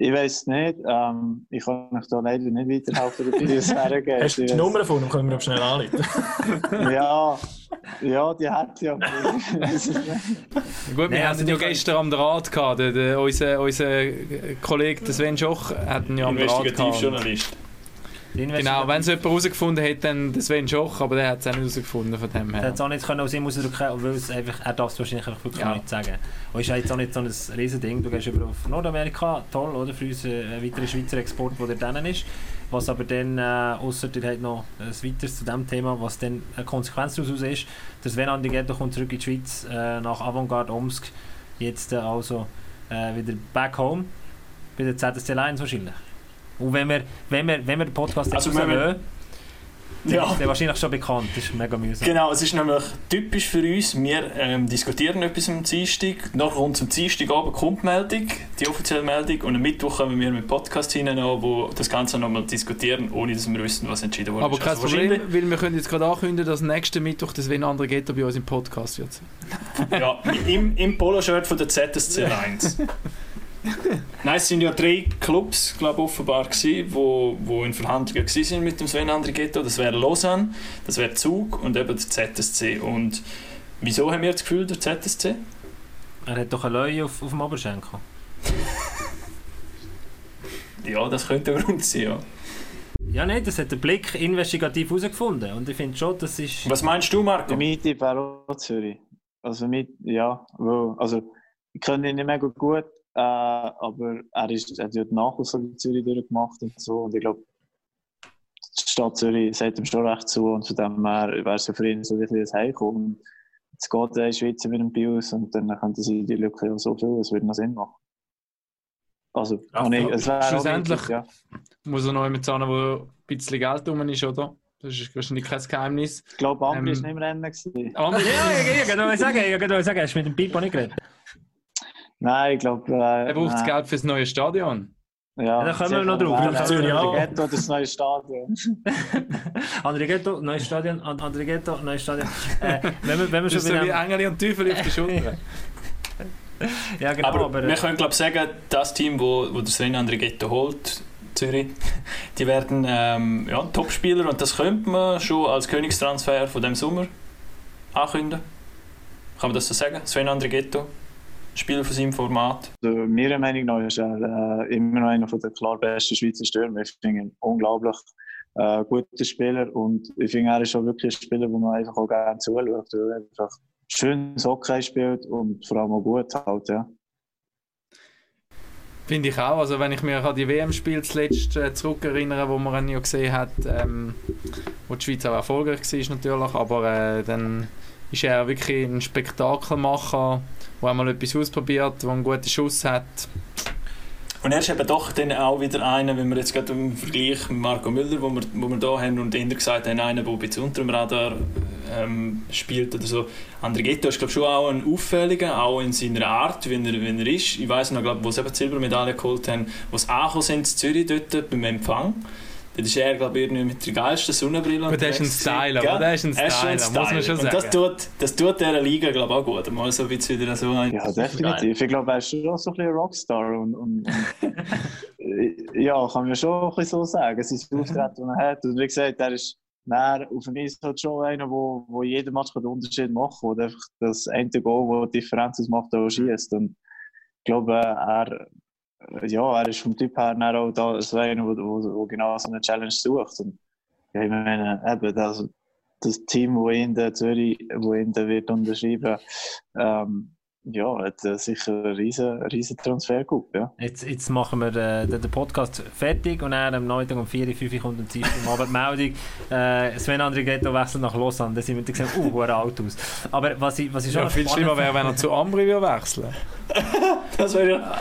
ich weiß nicht, ähm, ich kann euch da leider nicht weiterhelfen, wie es *laughs* hergeht. Hast du Ich die Nummer von ihm? Können wir ihm schnell anrufen? *laughs* Ja, ja, die hat ja. Es *laughs* nicht. Gut, wir Nein, hatten also ja die- gestern am Draht gehabt. Der, der, unser, unser Kollege Sven Schoch hatten ja am Draht gehabt. Investigativjournalist. Genau, wenn es jemand herausgefunden hätte, dann der Sven Schoch, aber der hat es auch nicht herausgefunden von dem Er her. hat es auch nicht können aus ihm ausdrücken, weil es einfach, er darf es wahrscheinlich einfach wirklich Ja. nicht sagen. Und ist ja jetzt auch nicht so ein riesen Ding. Du gehst über auf Nordamerika, toll, oder? Für uns äh, ein weiterer Schweizer Export, der dort ist. Was aber dann, äh, ausser ihr habt noch ein weiteres zu dem Thema, was dann eine Konsequenz daraus ist, dass wenn Andighetto kommt zurück in die Schweiz, äh, nach Avantgarde Omsk, jetzt äh, also äh, wieder back home, bei der ZSC Lions wahrscheinlich. Und wenn wir, wenn wir, wenn wir den Podcast jetzt Also rauslassen, Ja. ist der wahrscheinlich schon bekannt. Das ist mega mühsam. Genau, es ist nämlich typisch für uns. Wir ähm, diskutieren etwas am Dienstag. Nach rund zum Dienstag Abend kommt die Meldung, die offizielle Meldung. Und am Mittwoch kommen wir mit Podcast hinein, wo das Ganze nochmal diskutieren, ohne dass wir wissen, was entschieden wurde. Aber kein Also Problem, weil wir können jetzt gerade ankündigen, dass nächsten Mittwoch das Sven Andre Ghetto bei uns im Podcast wird. Ja, im, im Poloshirt von der ZSC 1. *laughs* Nein, es sind ja drei Clubs, glaube offenbar gewesen, wo, wo in Verhandlungen gewesen sind mit dem Sven Andrighetto. Das wäre Lausanne, das wäre Zug und eben der ZSC. Und wieso haben wir das Gefühl, der ZSC? Er hat doch eine Leue auf, auf dem Oberschenkel. *laughs* Ja, das könnte ein Grund sein, ja. Ja, nein, das hat der Blick investigativ herausgefunden. Und ich finde schon, das ist. Was meinst du, Marco? Der Miete wäre auch Zürich. Also, mit, ja, weil, also, ich kenne ihn nicht mega gut, äh, aber er, ist, er hat ja die Nachwuchs in Zürich durchgemacht und so. Und ich glaube, die Stadt Zürich sagt ihm schon recht zu und von dem her wäre es ja für ihn so ein bisschen ein Heimkommen. Und Jetzt geht er in die Schweiz mit dem Bios und dann könnte sie die Lücke ja so füllen, es würde noch Sinn machen. Also, Ja, und ich, es wäre auch schlussendlich- möglich, ja. Muss er noch jemand zahlen, wo ein bisschen Geld rum ist, oder? Das ist wahrscheinlich kein Geheimnis. Ich glaube, Ambri Ähm, ist nicht im Rennen. Andere, ja, ja, ja, genau, ich sagen, ich genau sagen, hast du mit dem Pipo nicht geredet? Nein, ich glaube. Äh, er braucht das. Geld fürs neue Stadion. Ja, da kommen wir noch drauf. Nein, Ja, Zürich auch. Ghetto, das neue Stadion. *laughs* Andre Ghetto, neues Stadion, And- Andre Ghetto, neues Stadion. Äh, wenn wir, wenn wir Das schon so bei wie Engel und Teufel auf die Schulter. *laughs* Ja, genau, aber, aber, wir äh, können glaube sagen, das Team, wo, wo der Sven Andrighetto holt, Zürich, *laughs* die werden ähm, ja, Topspieler und das könnte man schon als Königstransfer von dem Sommer ankündigen. Kann man das so sagen? Sven Andrighetto, Spieler von seinem Format. Also, meiner Meinung nach ist er äh, immer noch einer der klar besten Schweizer Stürmer. Ich finde ihn unglaublich äh, guter Spieler und ich finde, er ist schon wirklich ein Spieler, wo man einfach auch gerne zuschaut, weil er einfach schön Hockey spielt und vor allem auch gut halt, ja. Finde ich auch. Also wenn ich mich an die WM-Spiele zuletzt äh, zurückerinnere, wo man ihn ja gesehen hat, ähm, wo die Schweiz auch erfolgreich war natürlich, aber äh, dann ist er wirklich ein Spektakelmacher, der einmal etwas ausprobiert, der einen guten Schuss hat. Und er ist eben doch dann auch wieder einer, wenn wir jetzt gerade im Vergleich mit Marco Müller, wo wir, wo wir da haben und eher gesagt haben, einer, der ein bisschen unter dem Radar ähm, spielt oder so. André Ghetto ist glaube schon auch ein Auffälliger, auch in seiner Art, wie er, wie er ist. Ich weiß noch, glaub, wo sie eben die Silbermedaille geholt haben, wo sie angekommen sind in Zürich dort beim Empfang. Dort ist er, glaube ich, mit der geilsten Sonnenbrille Aber der ist ein Styler, aber der ist ein? Er ist Styler, muss man schon Und das sagen. tut, das tut dieser Liga, glaube ich, auch gut. Mal so ein bisschen wieder so ein... Ja, definitiv. Ich glaube, er ist schon so ein bisschen ein Rockstar. Und, und, und ja, kann man schon ein bisschen so sagen. Sein *laughs* Auftreten, das er hat. Und wie gesagt, er ist dann auf dem Eis halt schon einer, wo, wo jeden Match den Unterschied machen kann. Und einfach das eine Goal, das die Differenz ausmacht, auch schießt. Und ich glaube, er, ja, er ist vom Typ her dann auch da, so einer, wo, wo, wo genau so eine Challenge sucht. Und ja, ich meine, eben, das, das Team, das ihn in Zürich, wo ihn da wird unterschreiben, ähm, ja, hat äh, sicher einen riesen, riesen Transfer gehabt, ja. Jetzt, jetzt machen wir äh, den, den Podcast fertig und dann am Nachmittag um 4 Uhr, 5 Uhr kommt am Dienstag am Abend die Meldung, äh, Sven Andrighetto wechselt nach Lausanne. Dann sind wir gesagt, uh, hure alt aus. Aber was ich, was ich schon Ja, viel schlimmer wäre, wenn er zu Ambri würde wechseln *laughs* Das wäre ja...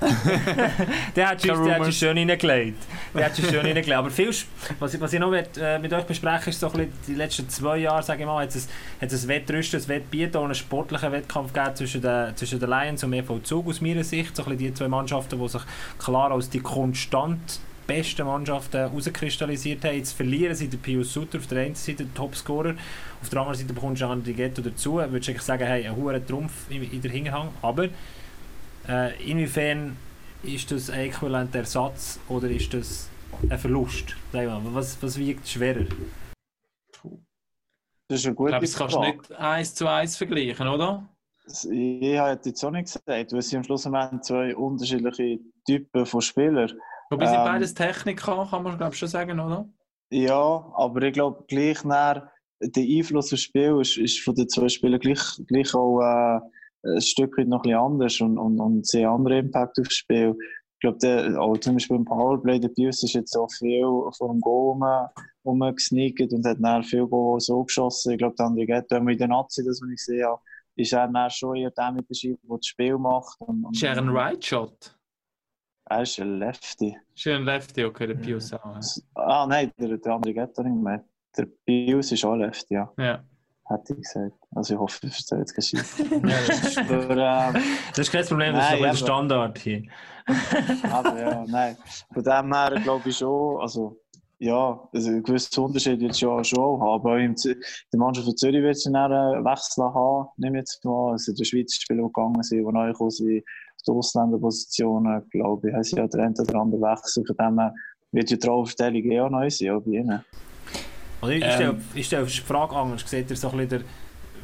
*laughs* Der hat schon, der hat schon Rumors. schön reingelegt. Der hat schon schön reingelegt. Aber viel, was, ich, was ich noch mit, äh, mit euch bespreche, ist so ein die letzten zwei Jahre, sage ich mal, hat es, hat es ein Wettrüsten, ein Wettbieten und einen sportlichen Wettkampf gegeben zwischen den, zwischen den Lions und dem EV Zug aus meiner Sicht. So ein die zwei Mannschaften, die sich klar als die konstant besten Mannschaften herauskristallisiert haben. Jetzt verlieren sie den Pius Sutter auf der einen Seite, den Topscorer, auf der anderen Seite bekommst du André Ghetto dazu. Würdest du eigentlich sagen, hey, ein hoher Trumpf in, in der Hinterhang. Aber äh, inwiefern ist das ein äquivalenter Ersatz oder ist das ein Verlust? Sag mal, was, was wiegt schwerer? Das ist eine Ich gute glaube, das kannst du Frage. nicht eins zu eins vergleichen, oder? Ich habe jetzt auch nicht gesagt, weil sie am Schluss haben zwei unterschiedliche Typen von Spielern. Wobei sind Ähm, beides Techniker, kann man glaube ich schon sagen, oder? Ja, aber ich glaube, gleich nach der Einfluss aufs Spiel ist, ist von den zwei Spielern gleich, gleich auch äh, ein Stück weit noch ein bisschen anders und, und, und sehr andere Impact aufs Spiel. Ich glaube, der, auch zum Beispiel im Powerplay, der Pius ist jetzt auch viel vor dem Goal rum, rumgesneakt und hat dann viel Goal so geschossen. Ich glaube, der andere geht, wenn man in der Nazi das, was ich habe, ist er dann schon eher der mit der Scheibe, der das Spiel macht. Und, und, Ist er ein Right Shot? Er ist ein Lefty. Ist er ein Lefty, okay, der Pius auch. Ah, nein, der, der andere geht nicht mehr. Der Pius ist auch Lefty, ja. Ja. Hätte ich gesagt. Also ich hoffe, ich verstehe jetzt kein Scheiß. *laughs* Ja, das, ist, Aber, ähm, das ist kein Problem, das ist Nein, ein eben. Standard hier. aber *laughs* ja, nein. Von dem her glaube ich schon, also ja, also einen gewissen Unterschied wird es ja schon auch haben. Aber in der Mannschaft von Zürich wird es dann einen Wechsel haben, nehme ich jetzt mal. Also in der Schweiz Spieler, die gegangen sind, die neu gekommen sind, auf die Ausländerpositionen, glaube ich, haben sie ja den einen oder anderen Wechsel. Von dem her wird die Trauerstellung eh auch neu sein, auch bei ihnen. Oder ich Ähm. stelle, ich stelle die Frage anders. Seht ihr so ein bisschen der,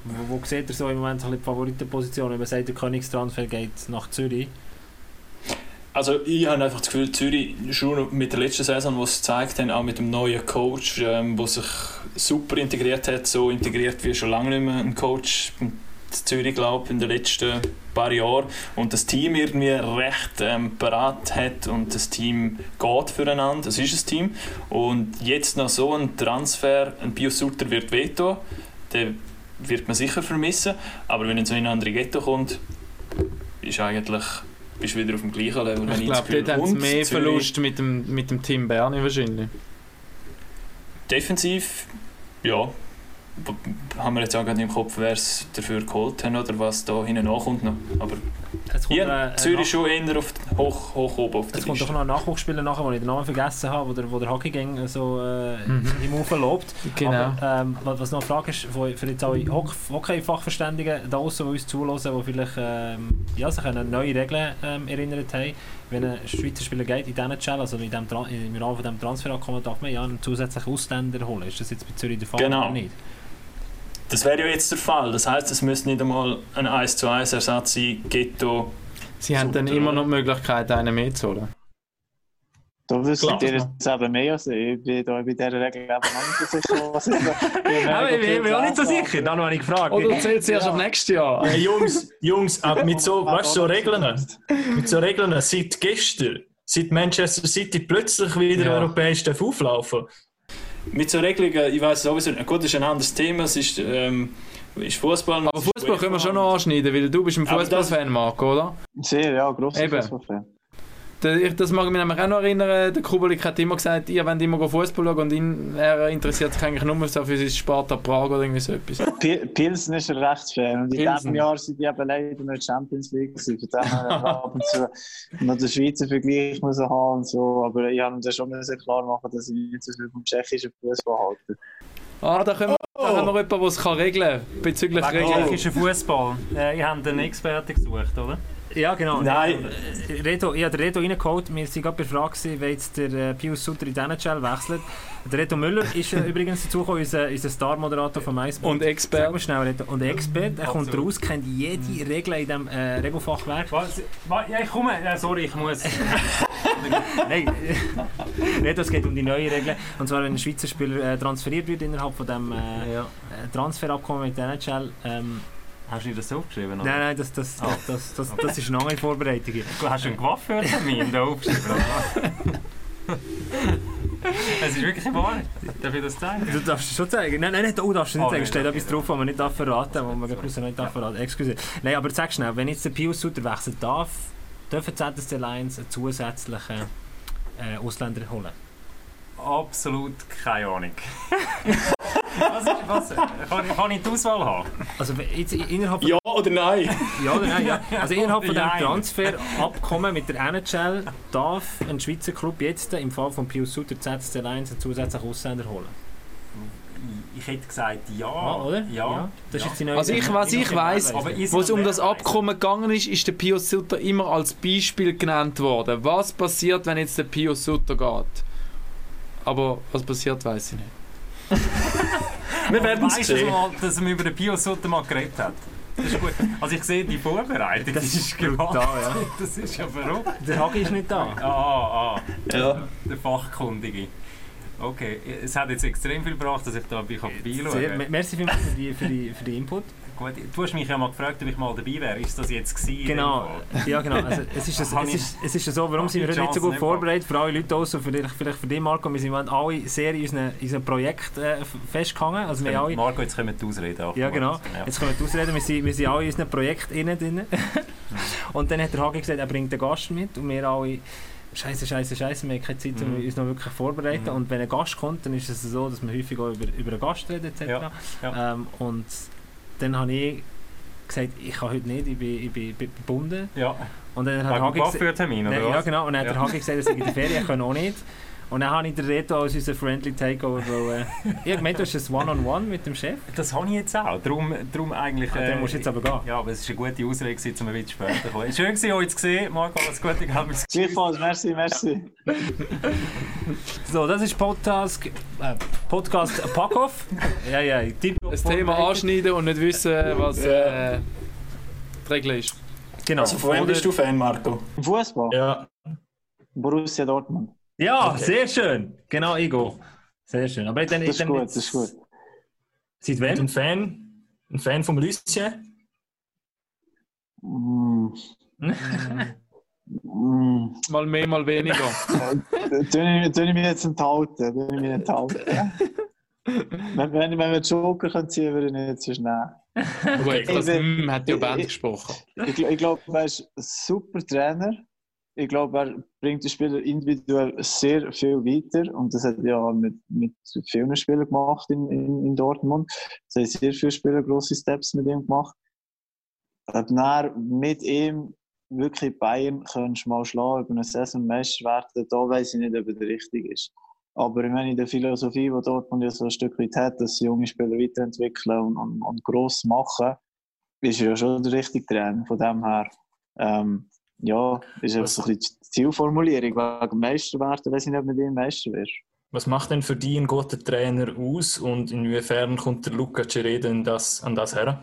wo, wo seht ihr so im Moment ein die Favoritenposition, wenn man sagt, der Königstransfer geht nach Zürich? Also ich habe einfach das Gefühl, Zürich schon mit der letzten Saison, wo sie gezeigt haben, auch mit dem neuen Coach, ähm, der sich super integriert hat, so integriert wie schon lange nicht mehr ein Coach Zürich, glaube ich, in den letzten paar Jahren. Und das Team irgendwie recht ähm, parat hat und das Team geht füreinander, es ist ein Team. Und jetzt noch so ein Transfer, ein Pius Sutter wird veto, den wird man sicher vermissen. Aber wenn dann so ein André Ghetto kommt, ist eigentlich bist du wieder auf dem gleichen Level. Ich glaube, dort haben sie mehr Zürich- Verlust mit dem, mit dem Team Berni wahrscheinlich. Defensiv, ja. Haben wir jetzt auch gerade im Kopf, wer es dafür geholt hat oder was da hinten nachkommt noch. Aber Es kommt, hier, ein Zürich Nach- schon eher auf, hoch, hoch oben auf der Es kommt doch noch ein Nachwuchsspieler nachher, den ich den Namen vergessen habe, wo der, wo der Hockeygang so äh, Mhm. im Ufer lobt. Genau. Aber, ähm, was noch eine Frage ist, für für jetzt alle Hock- Hockey-Fachverständigen da draussen, die uns zuhören, die vielleicht ähm, ja, sich an neue Regeln ähm, erinnert haben, wenn ein Schweizer Spieler geht in diesen Channel, also in dem, im Rahmen von diesem Transferabkommen, darf man ja einen zusätzlichen Ausländer holen. Ist das jetzt bei Zürich der Fall Genau. oder nicht? Das wäre ja jetzt der Fall. Das heisst, es müsste nicht einmal ein 1 zu 1 Ersatz sein, Ghetto. Sie haben dann immer noch die Möglichkeit, einen mehr zu holen. Da Klar. ihr jetzt eben mehr als ich. Ich bin da bei dieser Regel eben noch nicht so sicher, was ich da... *laughs* Ich bin mir auch nicht so sicher, dann habe ich gefragt. Oder zählt sie erst ab nächstes Jahr? Hey, Jungs, Jungs, aber mit so, weißt, du, so Regeln, mit so Regeln seit gestern, seit Manchester City plötzlich wieder Ja. europäisch darf auflaufen Mit so Regelungen, ich weiß sowieso nicht. Gut, das ist ein anderes Thema. Es ist, ähm, ist Fußball. Aber Fußball können wir schon noch anschneiden, weil du bist ein Fußballfan, Marco, oder? Sehr, ja, grosser Eben. Fußballfan. Das mag ich mich nämlich auch noch erinnern. Der Kubelik hat immer gesagt, ihr wollt immer Fußball schauen und ihn, er interessiert sich eigentlich nur so für sein Sparta Prag oder irgendwie so etwas. Pi- Pilsen ist er recht Fan. Und in Pilsen. diesem Jahr sind die eben leider nicht Champions League gewesen. Von dem *laughs* ab und zu noch den Schweizer Vergleich müssen haben und so. Aber ich habe mir schon müssen klar machen, dass ich nicht so viel vom tschechischen Fußball halte. Ah, da, können wir, da haben wir jemanden, der es kann regeln kann, bezüglich Regeln. tschechischen Fußball. Äh, ihr habt einen Experten gesucht, oder? Ja, genau. Nein. Äh, Reto, ich habe den Reto reingeholt. Wir waren gerade bei der Frage, wenn jetzt der äh, Pius Sutter in die NHL wechselt. Der Reto Müller ist *laughs* übrigens dazugekommen, unser, unser Star-Moderator von MySpace. Und Sag Expert. mal schnell, Reto. Und Expert, er kommt Absolut. raus, kennt jede Regel in diesem äh, Regelfachwerk. Was? Wa- Ja, ich komme. Ja, sorry, ich muss. *laughs* Nein, *laughs* Reto, es geht um die neuen Regeln. Und zwar, wenn ein Schweizer Spieler äh, transferiert wird innerhalb von dem äh, ja. Transferabkommen mit der NHL. Ähm, Hast du dir das aufgeschrieben? Oder? nein, nein, das, das, Ah. das, das, das, das ist eine andere Vorbereitung. Du hast einen Coiffeurtermin *laughs* da aufgeschrieben. *laughs* Es ist wirklich wahr. Darf ich das zeigen? Du darfst es schon zeigen. Nein, nein, nein, du darfst es nicht Oh, zeigen. Steht etwas drauf, was man nicht darf verraten was man gerade nicht darf verraten Excuse. Nein, aber sag schnell, wenn jetzt der Pius Sutter wechseln darf, dürfen die ZSC Lions einen zusätzlichen äh, Ausländer holen? Absolut keine Ahnung. *laughs* was ist, was? Kann, ich- kann ich die Auswahl haben? Also jetzt innerhalb von, Ja oder nein? ja, oder nein, ja. Also innerhalb von dem. Transferabkommen mit der NHL darf ein Schweizer Club jetzt im Fall von Pius Sutter ZSC Lions einen zusätzlichen Ausländer holen. Ich hätte gesagt ja. Ah, oder? Ja. Das ist jetzt die neue Also ich, was ich ist wo es um das. Abkommen gegangen ist, ist der Pius Sutter immer als Beispiel genannt worden. Was passiert, wenn jetzt der Pius Sutter geht? Aber was passiert, weiß ich nicht. *laughs* Wir werden es Weißt du, sehen. mal, dass er über den Pio Sutter mal geredet hat? Das ist gut. Also ich sehe die Vorbereitung, das ist gemacht. brutal, ja. *laughs* Das ist ja verrückt. Der Hagi ist nicht da. Ah, ah, Ja. der Fachkundige. Okay, es hat jetzt extrem viel gebracht, dass ich da bei Sehr, vorbeischauen me- merci für die, für die, für die Input. Gut, du hast mich ja mal gefragt, ob ich mal dabei wäre. Ist das jetzt gewesen? Genau, ja genau. Also, es, ist *laughs* Habe es, ist, es ist so, warum sind wir heute nicht so die gut vorbereitet, für alle Leute außer vielleicht, vielleicht für dich Marco, wir sind alle sehr in unserem, in unserem Projekt äh, festgehangen. Also wir alle, Marco, jetzt können wir die Ausreden auch ja genau, Ja. jetzt können wir ausreden, wir sind, wir sind alle in unserem Projekt innen drin. *laughs* Und dann hat der Hagi gesagt, er bringt einen Gast mit und wir alle Scheiße, scheiße, scheiße, wir haben keine Zeit, um Mhm. uns noch wirklich vorzubereiten. Mhm. Und wenn ein Gast kommt, dann ist es so, dass wir häufig auch über, über einen Gast reden etc. Ja, ja. Ähm, und dann habe ich gesagt, ich kann heute nicht, ich bin, ich bin, bin gebunden. Ja, Und dann hat Hagi gesagt, oder ja genau, und dann hat Ja. der Hagi gesagt, er sei in der Ferien, er kann auch nicht. Und dann habe ich den Reto als unseren Friendly Takeover, weil, äh, ich habe du hast ein One-on-One mit dem Chef. Das habe ich jetzt auch. Darum, darum eigentlich... Ah, dann musst du jetzt aber gehen. Ja, aber es war eine gute Ausrede, um ein bisschen später zu kommen. Schön, dass euch zu sehen. Marco, alles Gute. Ich habe mich Gleichfalls, merci, merci. So, das ist Podcast, äh, Podcast Packoff. ja, ja, Tipp Das Thema anschneiden und nicht wissen, was äh, die Regel ist. Genau. Also von wem bist du Fan, Marco? Fußball? Ja. Borussia Dortmund. Ja, Okay. sehr schön. Genau, Igo. Sehr schön. Aber dann, Das ist dann gut, jetzt- das ist gut. Seit wann? ein Fan? Ein Fan vom Lucien? Mm. Mm. *laughs* Mal mehr, mal weniger. Tue ich, ich mich jetzt enthalten? Tue ich mich enthalten? wenn, wenn, wenn wir den Joker können ziehen würde ich nicht so schnell. Gut, das Ich- hat ja ich- Band ich- gesprochen. Ich, gl- ich glaube, er ist ein super Trainer. Ich glaube, er bringt den Spieler individuell sehr viel weiter. Und das hat er ja mit, mit vielen Spielern gemacht in, in, in Dortmund. Es haben sehr viele Spieler grosse Steps mit ihm gemacht. Ob dann mit ihm wirklich Bayern könntest mal schlagen, über eine Saison Meister werden, da weiß ich nicht, ob er richtig ist. Aber ich meine, in der Philosophie, die Dortmund ja so ein Stück weit hat, dass sie junge Spieler weiterentwickeln und, und, und gross machen, ist er ja schon der richtige Trainer. Von dem her, ähm, ja, ist einfach so ein bisschen die Zielformulierung. Wegen Meister werden, weiß ich nicht, ob mit ihm Meister wird. Was macht denn für dich ein guter Trainer aus und inwiefern kommt der Luca Cereda an das, an das her?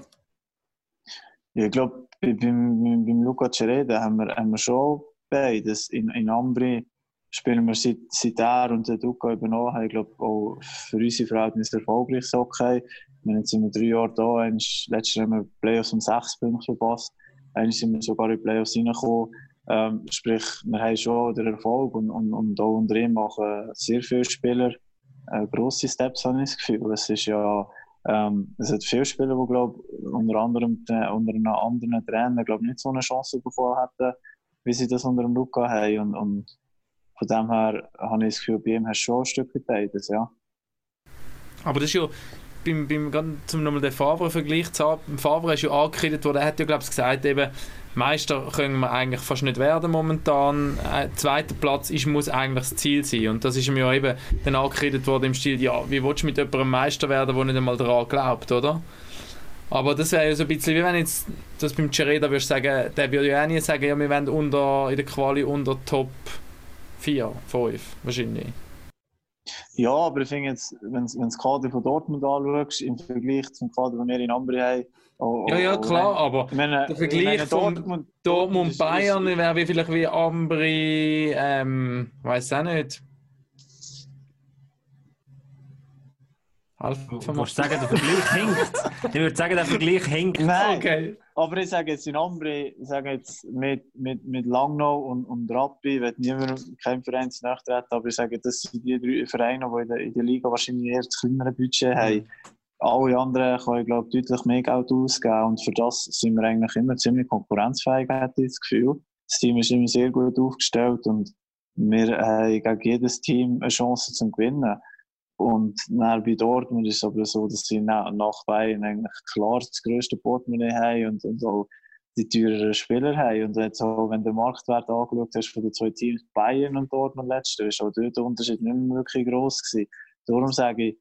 Ja, ich glaube, bei, beim, beim, beim Luca Cereda haben wir, haben wir schon beides. In, in Ambri spielen wir seit, seit er und der Duca übernommen haben, ich glaube, auch für unsere Verhältnisse erfolgreiches Hockey. Wir sind jetzt sind wir drei Jahre da. Letztes Jahr haben wir Playoffs um sechs Punkte verpasst. Einmal sind wir sogar in die Playoffs reingekommen. Ähm, sprich, wir haben schon den Erfolg und, und, und auch unter ihm machen sehr viele Spieler äh, grosse Steps, habe ich das Gefühl. Es ist ja ähm, es hat viele Spieler, die glaub, unter anderem unter einem anderen Trainer glaub, nicht so eine Chance bekommen hätten, wie sie das unter dem Luca haben. Und, und von dem her habe ich das Gefühl, bei ihm hast du schon ein Stück beides, ja. Aber das ist ja, beim, beim, zum nochmal den Favre-Vergleich zu haben, Favre ist ja angekreidet worden, er hat ja glaube ich gesagt, eben, Meister können wir eigentlich fast nicht werden momentan. Äh, zweiter Platz ist, muss eigentlich das Ziel sein. Und das ist mir ja eben dann angekreidet worden im Stil, ja, wie willst du mit jemandem Meister werden, der nicht einmal daran glaubt, oder? Aber das wäre ja so ein bisschen, wie wenn jetzt das beim Cereda würdest sagen, der würde ja auch nie sagen, ja, wir wollen unter, in der Quali unter Top 4, 5 wahrscheinlich. Ja, aber ich finde jetzt, wenn du das Kader von Dortmund anschaust, im Vergleich zum Kader, den wir in Ambri haben. Oh, ja, ja, klar, aber meine, der Vergleich von Dortmund, Dortmund Bayern wäre wie vielleicht wie Ambri, ähm, weiß auch nicht. Alpha du musst sagen, der Vergleich *laughs* hinkt. Ich würde sagen, der Vergleich hinkt. Nein, okay. aber ich sage jetzt in Ambri, ich sage jetzt mit, mit, mit Langnau und, und Rappi, wird niemand kein Verein nachtreten, aber ich sage, das sind die drei Vereine, die in der, in der Liga wahrscheinlich eher das kleinere Budget haben. Alle anderen können, glaube ich, deutlich mehr Geld ausgeben und für das sind wir eigentlich immer ziemlich konkurrenzfähig, hätte ich das Gefühl. Das Team ist immer sehr gut aufgestellt und wir haben gegen jedes Team eine Chance zum Gewinnen. Und dann bei Dortmund ist es aber so, dass sie nach, Bayern eigentlich klar das grösste Portemonnaie haben und, und auch die teureren Spieler haben. Und jetzt auch, wenn du den Marktwert angeschaut hast von den zwei Teams, Bayern und Dortmund letzte, ist auch dort der Unterschied nicht mehr wirklich gross gewesen. Darum sage ich,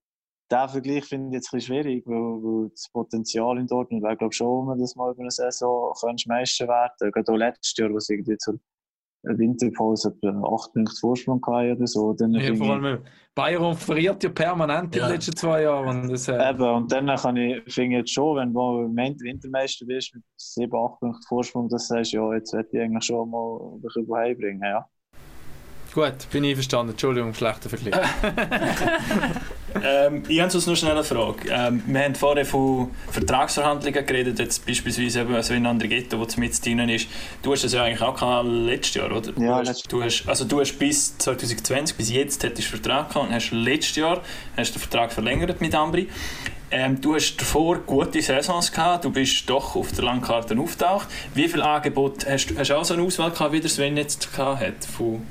diesen Vergleich finde ich jetzt ein bisschen schwierig, weil, weil das Potenzial in Dortmund glaube ich, schon, wenn du das mal über eine Saison könntest Meister werden. Gerade auch letztes Jahr, wo sie irgendwie zur Winterpause etwa 8 Punkte Vorsprung oder so. Dann ja, vor allem Bayern verliert ja permanent ja. in den letzten zwei Jahren. Und, das, äh... Eben, und dann kann ich, finde jetzt schon, wenn du im Wintermeister bist mit 7, 8 Punkten Vorsprung, das sagst ja, jetzt werde ich eigentlich schon mal ein bisschen heimbringen, ja. Gut, bin ich verstanden. Entschuldigung, schlechter Vergleich. *laughs* *laughs* ähm, ich habe sonst noch schnell eine Frage. Ähm, wir haben vorher von Vertragsverhandlungen geredet, jetzt beispielsweise eben so in Andrighetto, wo mit drin ist. Du hast das ja eigentlich auch gehabt letztes Jahr, oder? Ja, du hast, du hast, also du hast bis 2020, bis jetzt hättest du Vertrag gehabt und hast letztes Jahr hast den Vertrag verlängert mit Ambri. Ähm, du hast davor gute Saisons gehabt, du bist doch auf der Landkarte auftaucht. Wie viel Angebot hast du? Hast du auch so eine Auswahl gehabt, wie der Sven jetzt gehabt hat? Von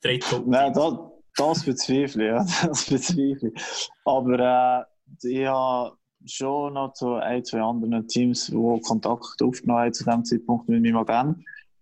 drei Top. Nein, das, das bezweifle ich, ja. *laughs* Das bezweifle ich. Aber äh, ich habe schon noch zu ein, zwei anderen Teams, die Kontakt aufgenommen haben zu diesem Zeitpunkt mit meinem Agent.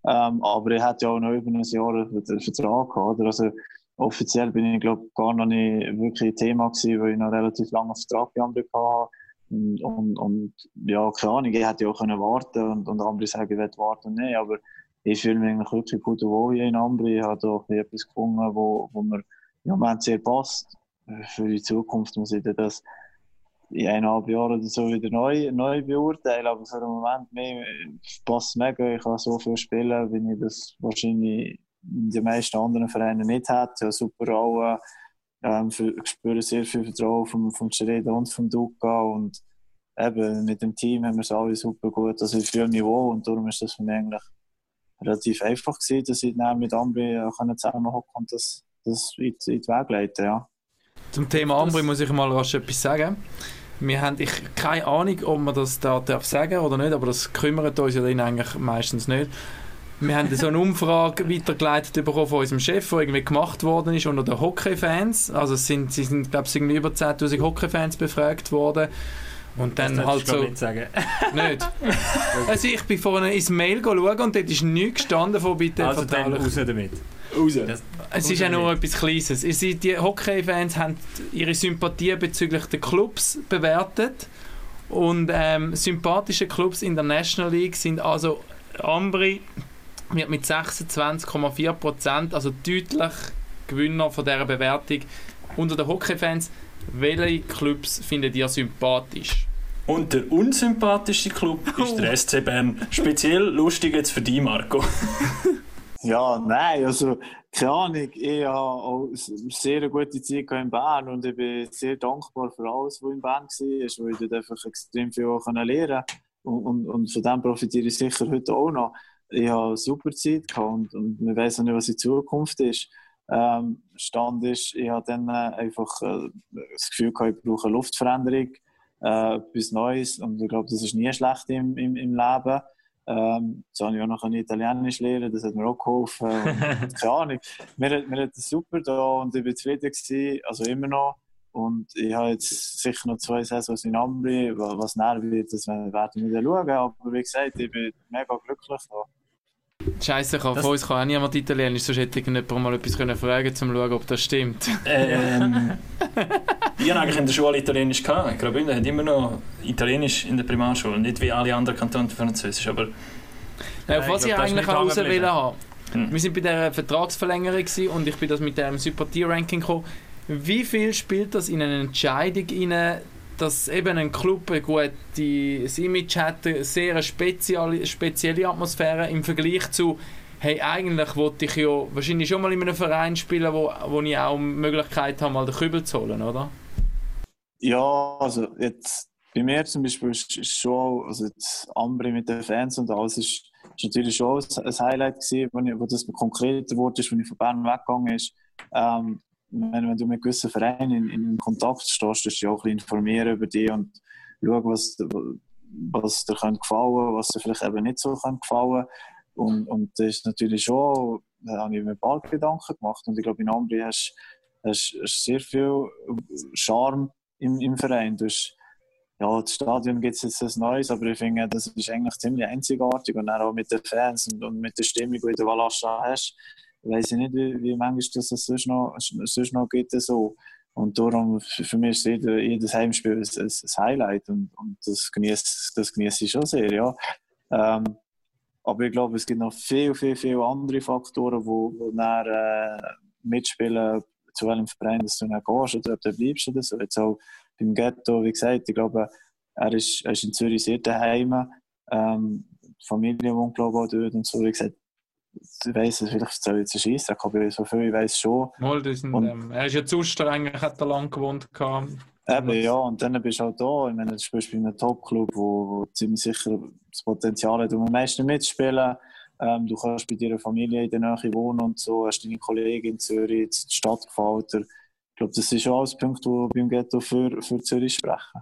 Ähm, aber ich hatte ja auch noch über ein Jahr einen Vertrag gehabt. Also, offiziell bin ich, glaube gar noch nicht wirklich Thema gewesen, weil ich noch relativ lange Vertrag bei anderen hatte. Und, und, und, ja, keine Ahnung, ich hätte ja auch können warten und, und andere sagen, ich will warten, nein, aber ich fühle mich eigentlich wirklich gut wohl in Ambri. Ich habe da etwas gefunden, wo, wo mir im Moment sehr passt. Für die Zukunft muss ich das in eineinhalb Jahren oder so wieder neu, neu beurteilen. Aber für den Moment mehr, passt mega. Ich kann so viel spielen, wie ich das wahrscheinlich in den meisten anderen Vereinen nicht hätte. Super Rollen. Ähm, ich spüre sehr viel Vertrauen vom, vom Cereda und vom Duca. Und eben mit dem Team haben wir es alle super gut. Also ich fühle mich wohl und darum ist das für mich eigentlich relativ einfach gewesen, dass ich dann mit Ambri äh, zusammenhocken und das in, in die Weg leiten, ja. Zum Thema Ambri muss ich mal rasch etwas sagen. Wir haben ich, keine Ahnung, ob man das da darf sagen oder nicht, aber das kümmert uns ja dann eigentlich meistens nicht. Wir haben so eine *laughs* Umfrage weitergeleitet bekommen von unserem Chef, die irgendwie gemacht worden ist unter den Hockey-Fans. Also es sind, sie sind, glaube ich, über 10'000 Hockey-Fans befragt worden. Und dann das halt so. Nicht. Sagen. *laughs* nicht. *laughs* Also ich bin vorhin ins Mail schauen und dort ist nichts gestanden von bitte Also dann raus damit. Raus. Das, es ist ja nur etwas Kleines. Die Hockey-Fans haben ihre Sympathie bezüglich der Clubs bewertet. Und ähm, sympathische Clubs in der National League sind also Ambri wird mit 26,4%, also deutlich Gewinner von dieser Bewertung unter den Hockey-Fans. Welche Clubs findet ihr sympathisch? Und der unsympathischste Club ist der SC Bern. Speziell lustig jetzt für dich, Marco. *laughs* ja, nein, also keine Ahnung. Ich habe auch sehr gute Zeit in Bern und ich bin sehr dankbar für alles, was in Bern war, weil ich dort einfach extrem viel auch lernen konnte. Und, und, und von dem profitiere ich sicher heute auch noch. Ich habe eine super Zeit und, und wir wissen nicht, was in Zukunft ist ähm, Stand ist, ich habe dann äh, einfach äh, das Gefühl gehabt, ich brauche eine Luftveränderung, äh, etwas Neues und ich glaube, das ist nie schlecht im, im, im Leben. Äh, Ähm, jetzt habe ich auch noch ein Italienisch lernen, das hat mir auch geholfen. Und, *laughs* keine Ahnung. Mir, mir hat es super da und ich war zufrieden, gewesen, also immer noch. Und ich habe jetzt sicher noch zwei Saisons in Ambri, wa- was näher wird, das werden wir dann schauen. Aber wie gesagt, ich bin mega glücklich da. Scheiße, kann, Das- von uns kann auch niemand Italienisch, sonst hätte ich jemand mal etwas können fragen um zu schauen, ob das stimmt. Ähm, *laughs* ich habe eigentlich in der Schule Italienisch gehabt. Graubünden hat immer noch Italienisch in der Primarschule. Nicht wie alle anderen Kantone Französisch, aber Äh, auf ich was ich, glaub, ist eigentlich nicht raus lange wollen haben. Hm. Wir sind bei dieser Vertragsverlängerung und ich bin das mit dem Sympathie-Ranking gekommen. Wie viel spielt das in eine Entscheidung rein, dass eben ein Club ein gutes Image hat, eine sehr spezielle, spezielle Atmosphäre im Vergleich zu hey, eigentlich wollte ich ja wahrscheinlich schon mal in einem Verein spielen, wo, wo ich auch die Möglichkeit habe, mal den Kübel zu holen, oder? Ja, also jetzt bei mir zum Beispiel ist, schon, also jetzt Ambri mit den Fans und alles ist, ist natürlich schon ein Highlight gewesen, wo, ich, wo das konkreter wurde, ist, wenn ich von Bern weggegangen ist. Ähm, wenn, wenn du mit gewissen Vereinen in, in Kontakt stehst, dass du auch ein bisschen informieren über die und schauen, was, was dir könnte gefallen, was dir vielleicht eben nicht so könnte gefallen. Und, und das ist natürlich schon, da habe ich mir bald Gedanken gemacht und ich glaube, in Ambri hast du sehr viel Charme im, im Verein. Du hast, ja, das Stadion gibt es jetzt ein neues, aber ich finde, das ist eigentlich ziemlich einzigartig und dann auch mit den Fans und, und mit der Stimmung, die du in der Valascha hast, weiß ich nicht, wie, wie manchmal das sonst noch, sonst noch gibt. So. Und darum, für mich ist jeder, jedes Heimspiel ein, ein, Highlight und, und das genieße das ich schon sehr, ja. Ähm, aber ich glaube, es gibt noch viel, viel, viel andere Faktoren, wo, wo dann, äh, mitspielen, zu welchem Verein dass du dann gehst oder ob du bleibst oder so. Jetzt auch beim Ghetto, wie gesagt, ich glaube, er ist, er ist in Zürich sehr daheim. Ähm, die Familie wohnt, glaube ich, auch dort und so. Wie gesagt, ich weiss, vielleicht soll ich jetzt ein Scheissdreck, aber so viel ich weiss schon. Mal, das Und- ähm, er ist ja zu eigentlich hat er lang gewohnt. Gehabt. Eben, ja, und dann bist du auch da. Ich meine, du spielst bei einem Top-Club, wo, wo ziemlich sicher das Potenzial hat, um am meisten mitzuspielen. Ähm, du kannst bei deiner Familie in der Nähe wohnen und so, hast deine Kollegen in Zürich, die Stadt gefällt dir. Ich glaube, das ist schon alles Punkte, die beim Ghetto für, für Zürich sprechen.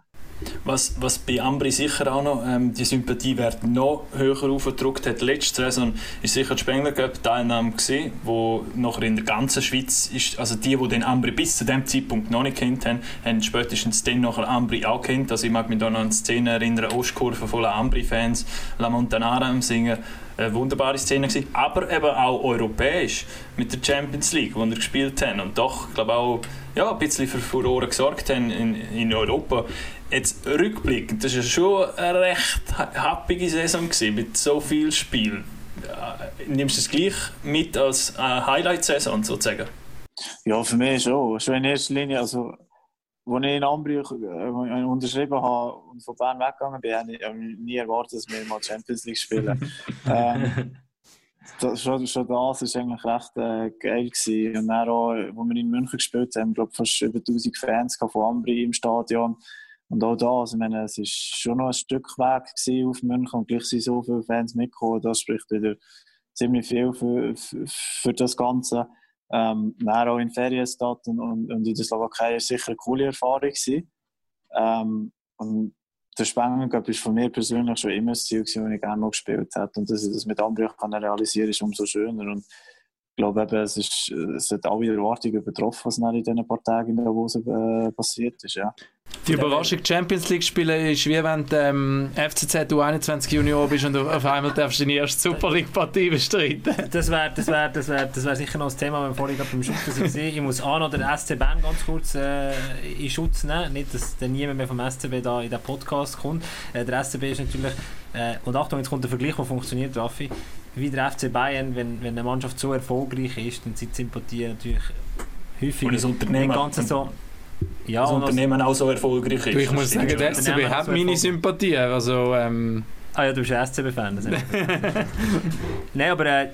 Was, was bei Ambri sicher auch noch ähm, die Sympathiewerte noch höher aufgedrückt hat, letzte Saison ist sicher die Spengler Cup Teilnahme gewesen, wo nachher in der ganzen Schweiz ist, also die, die den Ambri bis zu dem Zeitpunkt noch nicht kennt haben, haben spätestens dann nachher Ambri auch kennt. Also ich mag mich da noch an die Szene erinnern, Ostkurve voller Ambri-Fans, La Montanara am Singen, eine wunderbare Szene gewesen, aber eben auch europäisch mit der Champions League, wo wir gespielt haben und doch, glaube auch ja, ein bisschen für Furore gesorgt haben in, in Europa. Jetzt rückblickend, das war schon eine recht ha- happige Saison gewesen, mit so viel Spiel. Äh, Nimmst du es gleich mit als äh, Highlight-Saison sozusagen? Ja, für mich schon. Schon in erster Linie, also, als ich in Ambri äh, unterschrieben habe und von Bern weggegangen bin, habe ich nie erwartet, dass wir mal Champions League spielen. *laughs* ähm, das, schon, schon das war eigentlich recht äh, geil. Gewesen. Und dann auch, als wir in München gespielt haben, glaube fast über 1000 Fans von Ambri im Stadion. Und auch da, also ich meine, es war schon noch ein Stück Weg auf München und gleich sind so viele Fans mitgekommen. Das spricht wieder ziemlich viel für, für, für das Ganze. Ähm, auch in Ferienstadt und, und, und in der Slowakei war sicher eine coole Erfahrung. Gewesen. Ähm, und der Cup war von mir persönlich schon immer das Ziel, das ich gerne noch gespielt hätte. Und dass ich das mit kann realisieren ist umso schöner. Und ich glaube, eben, es, ist, es hat alle Erwartungen übertroffen, was dann in diesen paar Tagen in Davos äh, passiert ist. Ja. Die Überraschung Champions League spielen ist wie wenn du ähm, FCZ U21 Junior bist und auf einmal darfst du deine erste Super League Partie bestreiten. *laughs* Das wäre das wär, das wär, das wär sicher noch das Thema, wenn wir vorhin beim Schutz waren. Ich muss auch noch den SC Bern ganz kurz äh, in Schutz nehmen. Nicht, dass dann niemand mehr vom SCB da in den Podcast kommt. Äh, der SCB ist natürlich, äh, und Achtung, jetzt kommt der Vergleich, der funktioniert, Raffi, wie der FC Bayern, wenn, wenn eine Mannschaft so erfolgreich ist, dann sind die Sympathien natürlich häufig Und das Unternehmen, nicht ganz so... Ja, das Unternehmen auch so erfolgreich ist. Ich muss sagen, der. SCB hat so meine. Sympathie. Also, ähm, Ah ja, du bist ein SCB-Fan. *laughs* Nein, aber äh,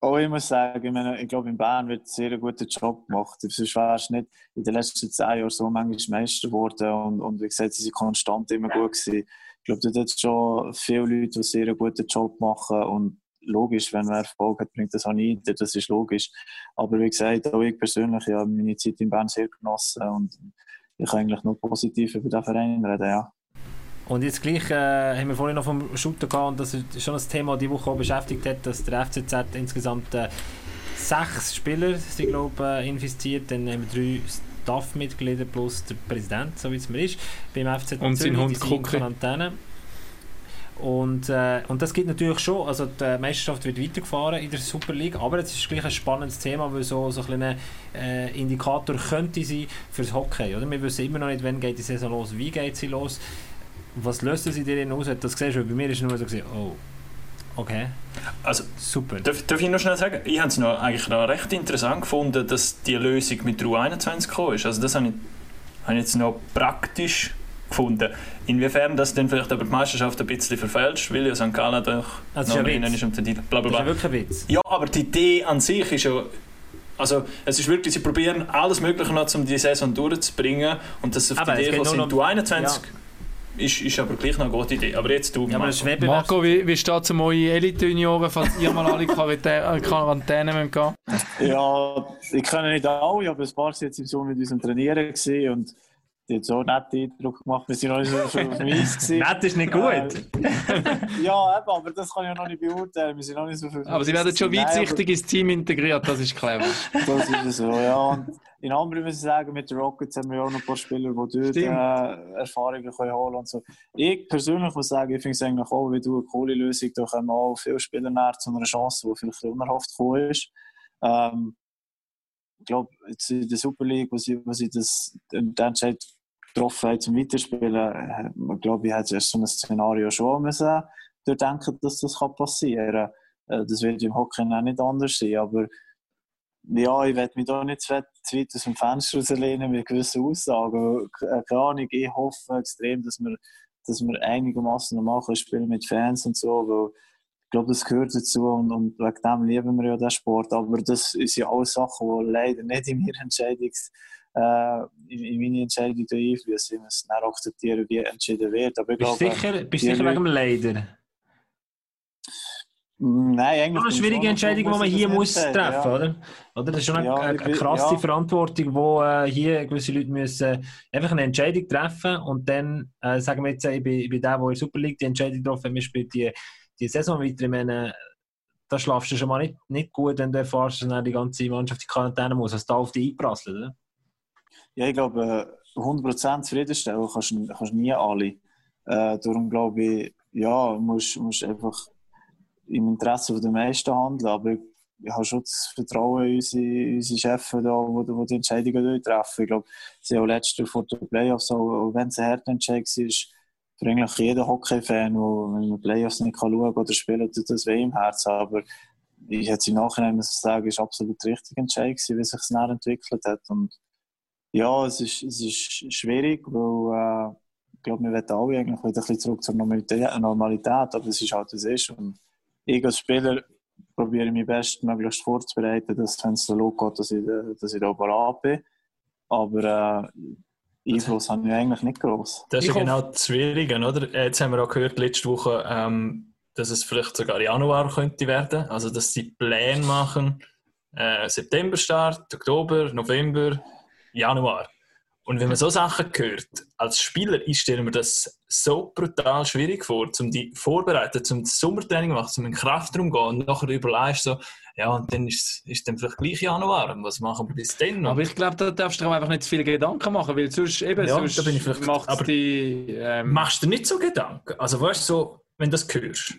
Auch ich muss sagen, ich, meine, ich glaube, in Bern wird sehr einen guten Job gemacht. Sonst wärst du nicht in den letzten zehn Jahren so manchmal Meister geworden. Und, und wie gesagt, sie sind konstant immer gut gewesen. Ich glaube, dort hat es schon viele Leute, die sehr einen guten Job machen. Und logisch, wenn man Erfolg hat, bringt das auch nicht. Das ist logisch. Aber wie gesagt, auch ich persönlich ich habe meine Zeit in Bern sehr genossen. Und ich kann eigentlich nur positiv über den Verein reden. Ja. Und jetzt gleich äh, haben wir vorhin noch vom Shooter gehabt und das ist schon ein Thema, das die Woche auch beschäftigt hat, dass der FCZ insgesamt äh, sechs Spieler sind, glaube äh, infiziert. Dann haben wir drei Staff-Mitglieder plus der Präsident, so wie es mir ist, beim FCZ Und Zürich, Hund sind in Cookie. Quarantäne. Und, äh, und das gibt natürlich schon, also die Meisterschaft wird weitergefahren in der Super League, aber es ist gleich ein spannendes Thema, weil so, so ein äh, Indikator könnte sein fürs Hockey. Oder? Wir wissen immer noch nicht, wann geht die Saison los, wie geht sie los, was löst es in dir aus? Das siehst du, bei mir ist es nur so, gewesen, oh, okay, Also, super. darf, darf ich noch schnell sagen? Ich habe es noch, eigentlich noch recht interessant gefunden, dass die Lösung mit der U21 gekommen ist. Also das habe ich, habe ich jetzt noch praktisch gefunden. Inwiefern das dann vielleicht aber die Meisterschaft ein bisschen verfälscht, weil ja St. Gallen doch Das ist noch ja drinnen ist um den Titel. Bla, bla, Das ist ja wirklich ein Witz. Ja, aber die Idee an sich ist ja. Also, es ist wirklich, sie probieren alles Mögliche noch, um die Saison durchzubringen. Und dass auf Aber die es Idee sind, noch- du 21 ist, ist aber gleich noch eine gute Idee. Aber jetzt du, Ja, Marco. Marco, wie, wie steht es um eure Elite-Junioren, falls ihr mal alle äh, Quarantäne müsst gehen Ja, ich kenne nicht alle, aber ein paar sind jetzt im Sommer mit uns am Trainieren gewesen und die haben so einen netten Eindruck gemacht. Wir sind noch nicht so schon auf dem Eis. *laughs* Nett ist nicht Äh, gut. *laughs* ja, eben, aber das kann ich ja noch nicht beurteilen. Wir sind noch nicht so viel. Aber sie werden schon weitsichtig ins Team integriert, das ist clever. *laughs* Das ist es so, ja. Und in anderen muss ich sagen, mit den Rockets haben wir ja auch noch ein paar Spieler, die dort äh. Erfahrungen können holen und so. Ich persönlich muss sagen, ich finde es eigentlich auch, wie du eine coole Lösung, da können wir auch viele Spieler näher zu einer Chance, die vielleicht unerhofft gekommen ist. Ähm, ich glaube, jetzt in der Super League, wo sie, wo sie das, den Entscheid getroffen zum Weiterspielen, äh, ich glaube ich, hätte so ein Szenario schon müssen durchdenken, dass das passieren kann. Äh, Das wird im Hockey auch nicht anders sein, aber ja, ich werde mich da nicht zu weit, aus dem Fenster rauslehnen mit gewissen Aussagen. Äh, Keine Ahnung, ich hoffe extrem, dass wir, dass wir einigermaßen normal spielen mit Fans und so, weil ich glaube, das gehört dazu und, und wegen dem lieben wir ja den Sport. Aber das ist ja alles Sachen, die leider nicht in meine Entscheidungs, äh, in, in meine Entscheidung einfließen. Ich muss dann akzeptieren, wie entschieden wird. Aber ich Bist du glaube, sicher, bist sicher wegen dem Leider? Mm, Nein, eigentlich. Das ist eine schwierige Entscheidung, die man hier muss treffen ja. oder? oder? Das ist schon eine, Ja, eine, eine krasse ja. Verantwortung, wo äh, hier gewisse Leute müssen einfach eine Entscheidung treffen und dann äh, sagen wir jetzt, äh, ich bin, ich bin der, der in der Super League die Entscheidung getroffen hat, wir spielen die, die Saison weiter. Ich meine, da schlafst du schon mal nicht, nicht gut, wenn du erfährst, dass dann die ganze Mannschaft in Quarantäne muss, dass da auf dich einprasselt, oder? Ja, ich glaube, äh, 100% zufriedenstellen kannst du nie alle. Äh, darum glaube ich, ja, musst, musst einfach im Interesse der meisten handeln. Aber ich, habe schon das Vertrauen in unsere, unsere Chefs, da, wo, wo die Entscheidungen treffen. Ich glaube, sie haben Jahr vor den Playoffs, auch, wenn es ein harter Entscheid war, für eigentlich jeden Hockey-Fan, wo, wenn man Playoffs nicht kann oder spielen tut das weh im Herzen. Aber ich hätte im Nachhinein ich sagen, es war absolut der richtige Entscheid, wie sich es entwickelt hat. Und ja, es ist, es ist schwierig, weil äh, ich glaube, wir wollen alle eigentlich wieder ein bisschen zurück zur Normalität, Normalität aber es ist halt, wie es ist. Und ich als Spieler probiere mich bestmöglichst vorzubereiten, dass, wenn es so losgeht, dass ich, da- dass ich da parat bin. Aber äh, Einfluss habe ich eigentlich nicht groß. Das ist ja genau das Schwierige, oder? Jetzt haben wir auch gehört letzte Woche, ähm, dass es vielleicht sogar Januar könnte werden. Also, dass sie Pläne machen. Äh, September Start, Oktober, November, Januar. Und wenn man so Sachen hört, als Spieler, ich stelle mir das so brutal schwierig vor, um die vorbereiten, zum Sommertraining machen, zum in den Kraftraum gehen und nachher überlegst so, ja, und dann ist es dann vielleicht gleich Januar. Und was machen wir bis dann? noch? Aber ich glaube, da darfst du dir auch einfach nicht zu viele Gedanken machen, weil sonst eben, Ja, sonst da bin ich vielleicht- macht aber- die... Ähm, Machst du dir nicht so Gedanken? Also, weißt du, so, wenn du das hörst?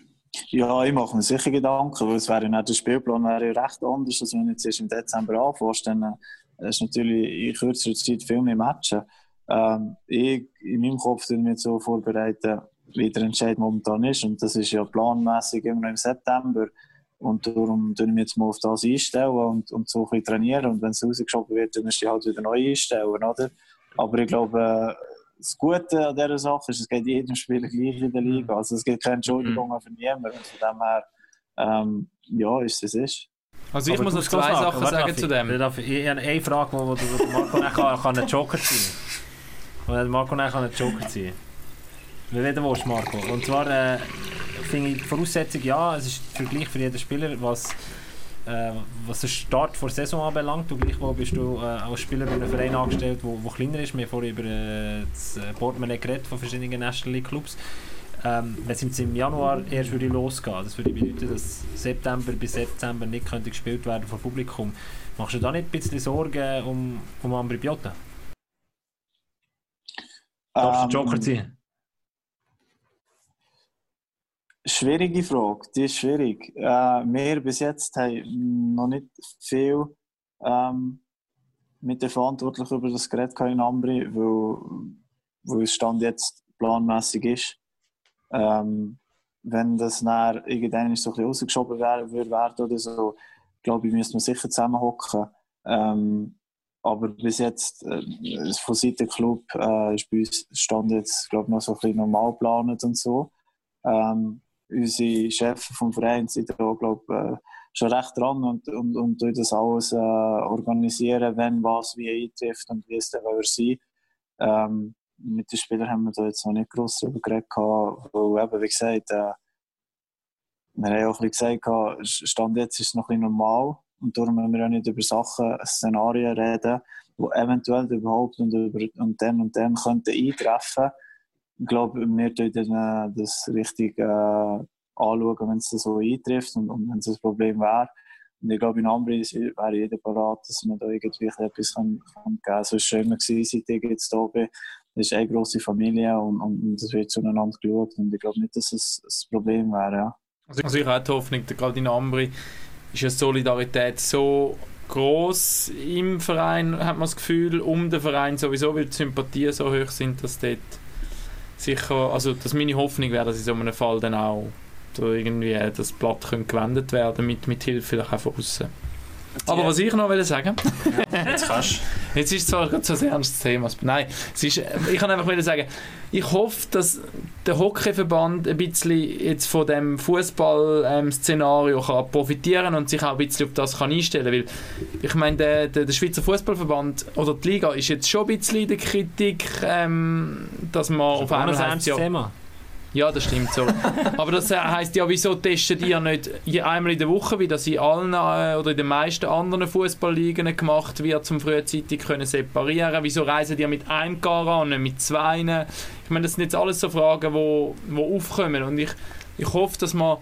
Ja, ich mache mir sicher Gedanken, weil es wäre ja nicht der Spielplan wäre ja recht anders, als wenn du jetzt erst im Dezember anfängst, dann ist natürlich in kürzerer Zeit viel mehr Matchen. Ähm, ich, in meinem Kopf ich mich so vorbereiten, wie der Entscheid momentan ist und das ist ja planmäßig immer noch im September und darum ich mich jetzt mal auf das einstellen und, und so ein bisschen trainieren und wenn es rausgeschoben wird, dann du dich halt wieder neu einstellen, oder? Aber ich glaube, äh, das Gute an dieser Sache ist, es geht jedem Spieler gleich in der Liga. Also es gibt keine Entschuldigung für niemanden. Und von dem her, ähm, ja, ist es, es ist. Also ich Aber muss noch zwei Sachen sagen darf zu dem. Darf ich, ich habe eine Frage, wo, wo, Marco dann kann, einen Joker ziehen kann. Marco dann kann einen Joker ziehen Wie du willst, Marco. Und zwar äh, finde ich die Voraussetzung, ja, es ist der Vergleich für jeden Spieler, was äh, was den Start der Saison anbelangt. Du gleichwohl bist du äh, als Spieler bei einem Verein angestellt, wo kleiner ist. Wir haben vorhin über äh, das äh, Portemonnaie geredet von verschiedenen National League Clubs. Ähm, wenn es jetzt im Januar erst würde losgehen, das würde bedeuten, dass September bis September nicht könnte gespielt werden vor Publikum. Machst du da nicht ein bisschen Sorgen um, um Ambri Piotta? Darfst du den Joker Ähm, ziehen? Schwierige Frage, die ist schwierig. Äh, wir bis jetzt haben noch nicht viel ähm, mit den Verantwortlichen über das Gerät in Ambri, weil, weil es Stand jetzt planmäßig ist. Ähm, wenn das dann irgendwann so ein bisschen rausgeschoben wäre, würde werden oder so, glaube ich, müsste man sicher zusammenhocken. Ähm, aber bis jetzt, äh, von Seiten Club, äh, ist bei uns Stand jetzt, glaube ich, noch so ein bisschen normal geplant und so. Ähm, unsere Chefs vom Verein sind da, glaube äh, schon recht dran und, und, und das alles äh, organisieren, wenn was wie eintrifft und wie es dann sein. Ähm, mit den Spielern haben wir da jetzt noch nicht gross darüber geredet, weil eben, wie gesagt, äh, wir haben auch ein bisschen gesagt, Stand jetzt ist es noch ein normal und darum müssen wir auch nicht über Sachen, Szenarien reden, die eventuell überhaupt und, über, und dann und dann könnten eintreffen. Ich glaube, wir dann, äh, das richtig äh, anschauen, wenn es so eintrifft und, und wenn es ein Problem wäre. Und ich glaube, in Ambri wäre jeder bereit, dass man da irgendwie etwas kann, kann geben kann. So war es schon immer, gewesen, seit ich jetzt da bin. Das ist eine grosse Familie und, und, es wird zueinander geschaut. Und ich glaube nicht, dass es ein Problem wäre. Ja. Also ich habe die Hoffnung, gerade in Ambri ist ja Solidarität so groß im Verein, hat man das Gefühl, um den Verein sowieso, weil die Sympathien so hoch sind, dass dort sicher, also dass meine Hoffnung wäre, dass in so einem Fall dann auch irgendwie das Blatt gewendet werden mit, mit Hilfe von außen. Aber was ich noch will sagen, *laughs* Jetzt kannst jetzt ist zwar gerade so ein ernstes Thema, nein, es ist, ich kann einfach sagen, ich hoffe, dass der Hockeyverband ein bisschen jetzt von dem Fußball-Szenario kann profitieren und sich auch ein bisschen auf das kann einstellen weil ich meine, der, der, der Schweizer Fußballverband oder die Liga ist jetzt schon ein bisschen in der Kritik, ähm, dass man auf Auch ein einmal heißt, ernstes ja, Thema. Ja, das stimmt so. *laughs* Aber das heisst ja, wieso testet ihr nicht einmal in der Woche, wie das in allen äh, oder in den meisten anderen Fußballligen gemacht wird, zum frühzeitig können separieren? Wieso reisen ihr mit einem Gar an, nicht mit zwei? Ich meine, das sind jetzt alles so Fragen, wo, wo aufkommen und ich, ich hoffe, dass man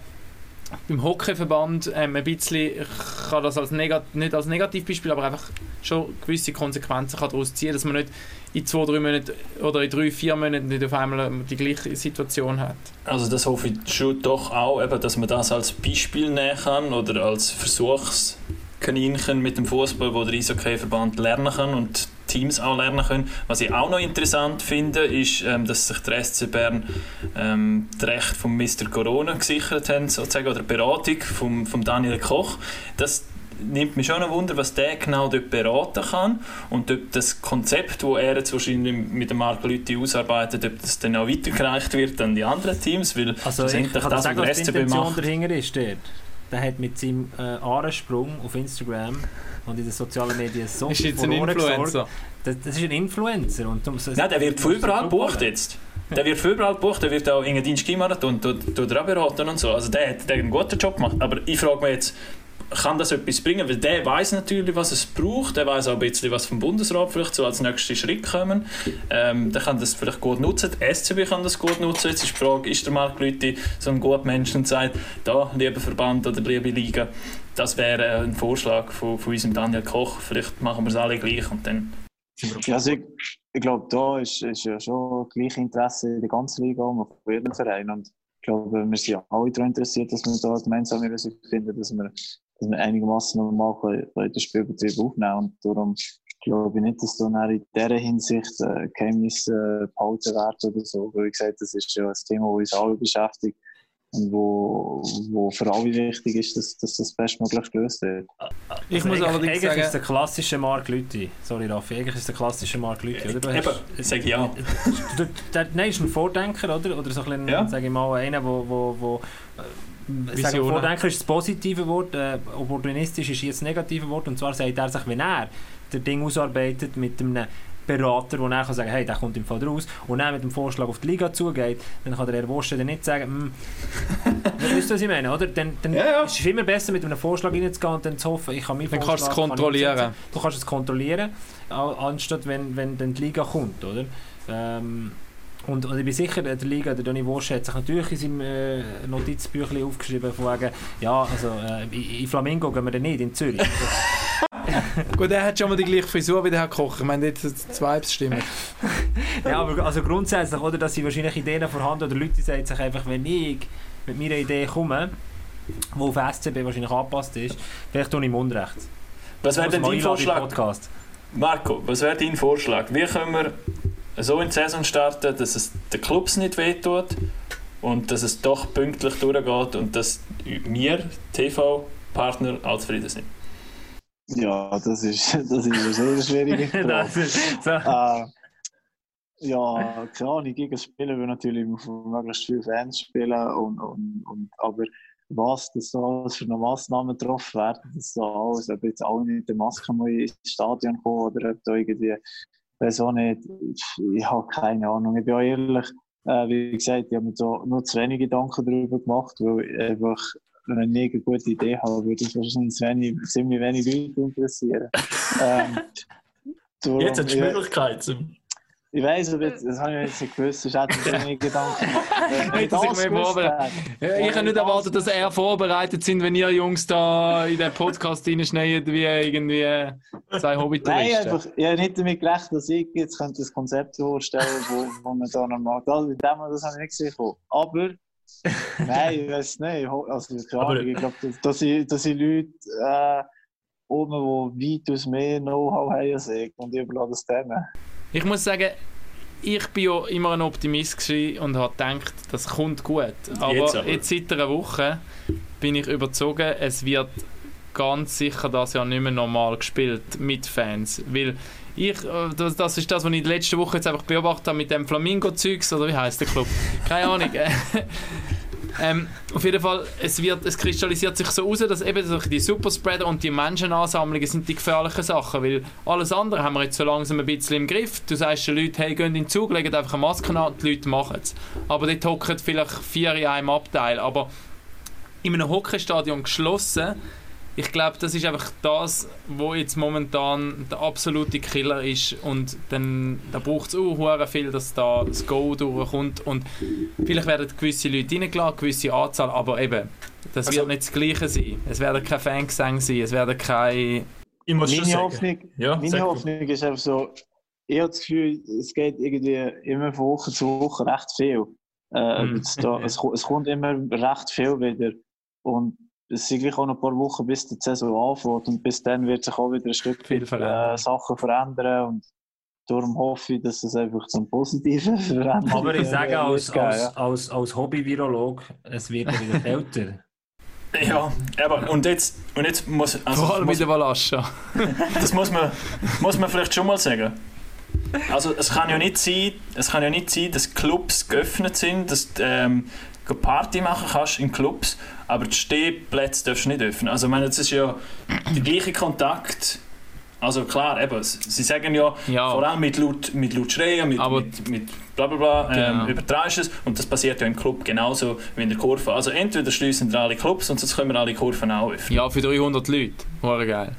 beim Hockeyverband ähm, ein bisschen, ich kann das als nicht als Negativbeispiel, aber einfach schon gewisse Konsequenzen kann daraus ziehen, dass man nicht in zwei, drei Monaten oder in drei, vier Monaten nicht auf einmal die gleiche Situation hat. Also das hoffe ich schon doch auch, eben, dass man das als Beispiel nehmen kann oder als Versuchskaninchen mit dem Fußball, wo der Eishockey-Verband lernen kann und Teams auch lernen können. Was ich auch noch interessant finde, ist, ähm, dass sich der SC Bern ähm, das Recht von Mr. Corona gesichert haben, sozusagen, oder die Beratung von Daniel Koch. Das nimmt mich schon ein Wunder, was der genau dort beraten kann und ob das Konzept, das er jetzt wahrscheinlich mit dem Marc Lüthi ausarbeitet, ob das dann auch weitergereicht wird an die anderen Teams, weil Also ich kann das, sagen, was die Intention macht, dahinter ist dort. Der hat mit seinem äh, Aarensprung auf Instagram und in den sozialen Medien so Ist jetzt ein Influencer. Das, das ist ein Influencer. Und darum- so- Nein, der wird von überall gebucht jetzt. Der wird von überall gebucht, der wird auch in den Ski-Marathon tut- tut er auch beraten und so. Also der hat, der hat einen guten Job gemacht. Aber ich frage mich jetzt, kann das etwas bringen? Weil der weiß natürlich, was es braucht. Der weiß auch ein bisschen, was vom Bundesrat vielleicht so als nächster Schritt kommen. Ähm, der kann das vielleicht gut nutzen. Die SCB kann das gut nutzen. Jetzt ist die Frage, ist der Marc Lüthi so ein guter Mensch und sagt, da, lieber Verband oder liebe Liga, das wäre ein Vorschlag von, von unserem Daniel Koch. Vielleicht machen wir es alle gleich und dann Ja, also ich, ich glaube, da ist, ist ja schon gleich Interesse in der ganzen Liga und auf jedem Verein. Und ich glaube, wir sind ja alle daran interessiert, dass wir da gemeinsame Lösung finden, dass wir, dass wir einigermaßen normal können, können den Spielbetrieb aufnehmen Und darum glaube ich nicht, dass da in dieser Hinsicht äh, Geheimnisse äh, behalten werden oder so. Weil, wie gesagt, das ist ja ein Thema, das uns alle beschäftigt und wo, wo für alle wichtig ist, dass, dass das bestmöglich gelöst wird. Ich Also muss eigentlich- allerdings eigentlich ist der klassische Mark Lüthi. Sorry Raffi, eigentlich ist der klassische Mark Lüthi, oder? Du Eben, hast- ich ja. *laughs* Du, der, nein, ist ein Vordenker, oder? Oder so ein bisschen, Ja. sage ich mal, einer, wo, wo, wo sagen, Visionen. Vordenker ist das positive Wort, äh, opportunistisch ist jetzt das negative Wort. Und zwar sagt er sich, wenn er das Ding ausarbeitet mit einem Berater, der dann kann sagen hey, der kommt im Fall raus und dann mit dem Vorschlag auf die Liga zugeht, dann kann der Herr Wurst dann nicht sagen, hm, *laughs* wisst ihr, was ich meine, oder? Dann, dann Ja, ja. ist es immer besser, mit einem Vorschlag reinzugehen und dann zu hoffen, ich kann meinen Dann kannst du es Vorschlag kann kontrollieren. Du kannst es kontrollieren, anstatt wenn, wenn dann die Liga kommt, oder? Ähm, und, und ich bin sicher, der Liga, der Donny Walsh hat sich natürlich in seinem äh, Notizbüchlein aufgeschrieben, von wegen, ja, also äh, in, in Flamingo gehen wir dann nicht, in Zürich. *laughs* Gut, er hat schon mal die gleiche Frisur wie der Herr Koch. Ich meine, jetzt die Vibes stimmen. ja, aber also grundsätzlich, oder, dass sie wahrscheinlich Ideen vorhanden oder Leute sagen sich einfach, wenn ich mit meiner Idee komme, die auf SCB wahrscheinlich angepasst ist, vielleicht tue ich im Unrecht. Was wäre denn dein Vorschlag? Podcast. Marco, was wäre dein Vorschlag? Wie können wir so in die Saison starten, dass es den Clubs nicht wehtut und dass es doch pünktlich durchgeht und dass wir, TV-Partner, alle zufrieden sind? Ja, das ist, *laughs* das ist eine sehr schwierige *laughs* Frage. So. äh, ja, keine Ahnung, gegen Spielen will natürlich von möglichst viele Fans spielen und, und, und aber was das da alles für eine Massnahmen getroffen werden, dass da alles, ob jetzt alle mit der Maske mal ins Stadion kommen oder ob da irgendwie, weiß auch nicht, ich habe keine Ahnung. Ich bin auch ehrlich, äh, wie gesagt, ich habe mir da nur zu wenig Gedanken darüber gemacht, weil ich einfach, wenn ich eine gute Idee habe, würde ich wahrscheinlich wenig, ziemlich wenig Leute interessieren. *laughs* ähm, darum, Jetzt hast du die ja, Möglichkeit. zum- ich weiß, aber jetzt, das habe ich jetzt nicht gewusst, sonst hätte mir Gedanken *laughs* gemacht. Ich das kann nicht erwarten, dass er vorbereitet sind, wenn ihr Jungs da in den Podcast reinschneiden, wie irgendwie zwei Nein, Hobbytouristen. einfach, ich habe nicht damit gerechnet, dass ich jetzt könnte ein Konzept vorstellen wo, wo man da noch macht. Also, dem, das habe ich nicht gesehen. Aber, nein, ich weiß nicht. Also, Ahnung, ich glaube, dass, ich, dass ich Leute äh, oben, die weitaus mehr Know-how haben als ich, und ich überlasse das denen. Ich muss sagen, ich bin ja immer ein Optimist und habe gedacht, das kommt gut. Aber Jetzt jetzt, aber. seit einer Woche bin ich überzogen, es wird ganz sicher das Jahr nicht mehr normal gespielt mit Fans. Weil ich, äh, das, das ist das, was ich in der letzten Woche jetzt einfach beobachtet habe mit dem Flamingo-Zeugs, oder wie heißt der Club? Keine Ahnung. *laughs* Ähm, auf jeden Fall, es, wird, es kristallisiert sich so raus, dass eben die Superspreader und die Menschenansammlungen sind die gefährlichen Sachen, weil alles andere haben wir jetzt so langsam ein bisschen im Griff. Du sagst den Leuten, hey, geht in den Zug, legt einfach eine Maske an und die Leute machen es. Aber dort hocken vielleicht vier in einem Abteil. Aber in einem Hockeystadion geschlossen, ich glaube, das ist einfach das, wo jetzt momentan der absolute Killer ist und dann da braucht es auch viel, dass da das Go durchkommt und vielleicht werden gewisse Leute reingeladen, gewisse Anzahl, aber eben, das Also- wird nicht das Gleiche sein. Es werden keine Fangesänge sein, es werden keine... Ich muss schon Meine sagen. Hoffnung, Ja, meine. Hoffnung ist einfach so, ich habe das Gefühl, es geht irgendwie immer von Woche zu Woche recht viel. Äh, es, da, es, es kommt immer recht viel wieder. Und es sind gleich auch noch ein paar Wochen, bis die Saison anfängt. Und bis dann wird sich auch wieder ein Stück Viel weit, verändern. äh, Sachen verändern. Und darum hoffe ich, dass es einfach zum Positiven *laughs* verändert. Aber ich sage als, als, als, als Hobby-Virolog, es wird wieder älter. *laughs* Ja, aber und jetzt, und jetzt muss, also, Vor allem muss mit der Valascha. *laughs* das muss man, muss man vielleicht schon mal sagen. Also es kann ja nicht sein, es kann ja nicht sein, dass Clubs geöffnet sind, dass du ähm, Party machen kannst in Clubs, aber die Stehplätze darfst du nicht öffnen. Also ich meine, das ist ja der gleiche Kontakt. Also klar, eben, sie sagen ja, Ja. vor allem mit laut, mit laut Schreien, mit, Aber- mit, mit bla bla bla, Genau. ähm, übertragst du es und das passiert ja im Club genauso wie in der Kurve. Also entweder schließen wir alle Clubs und sonst können wir alle Kurven auch öffnen. Ja, für 300 Leute. War geil.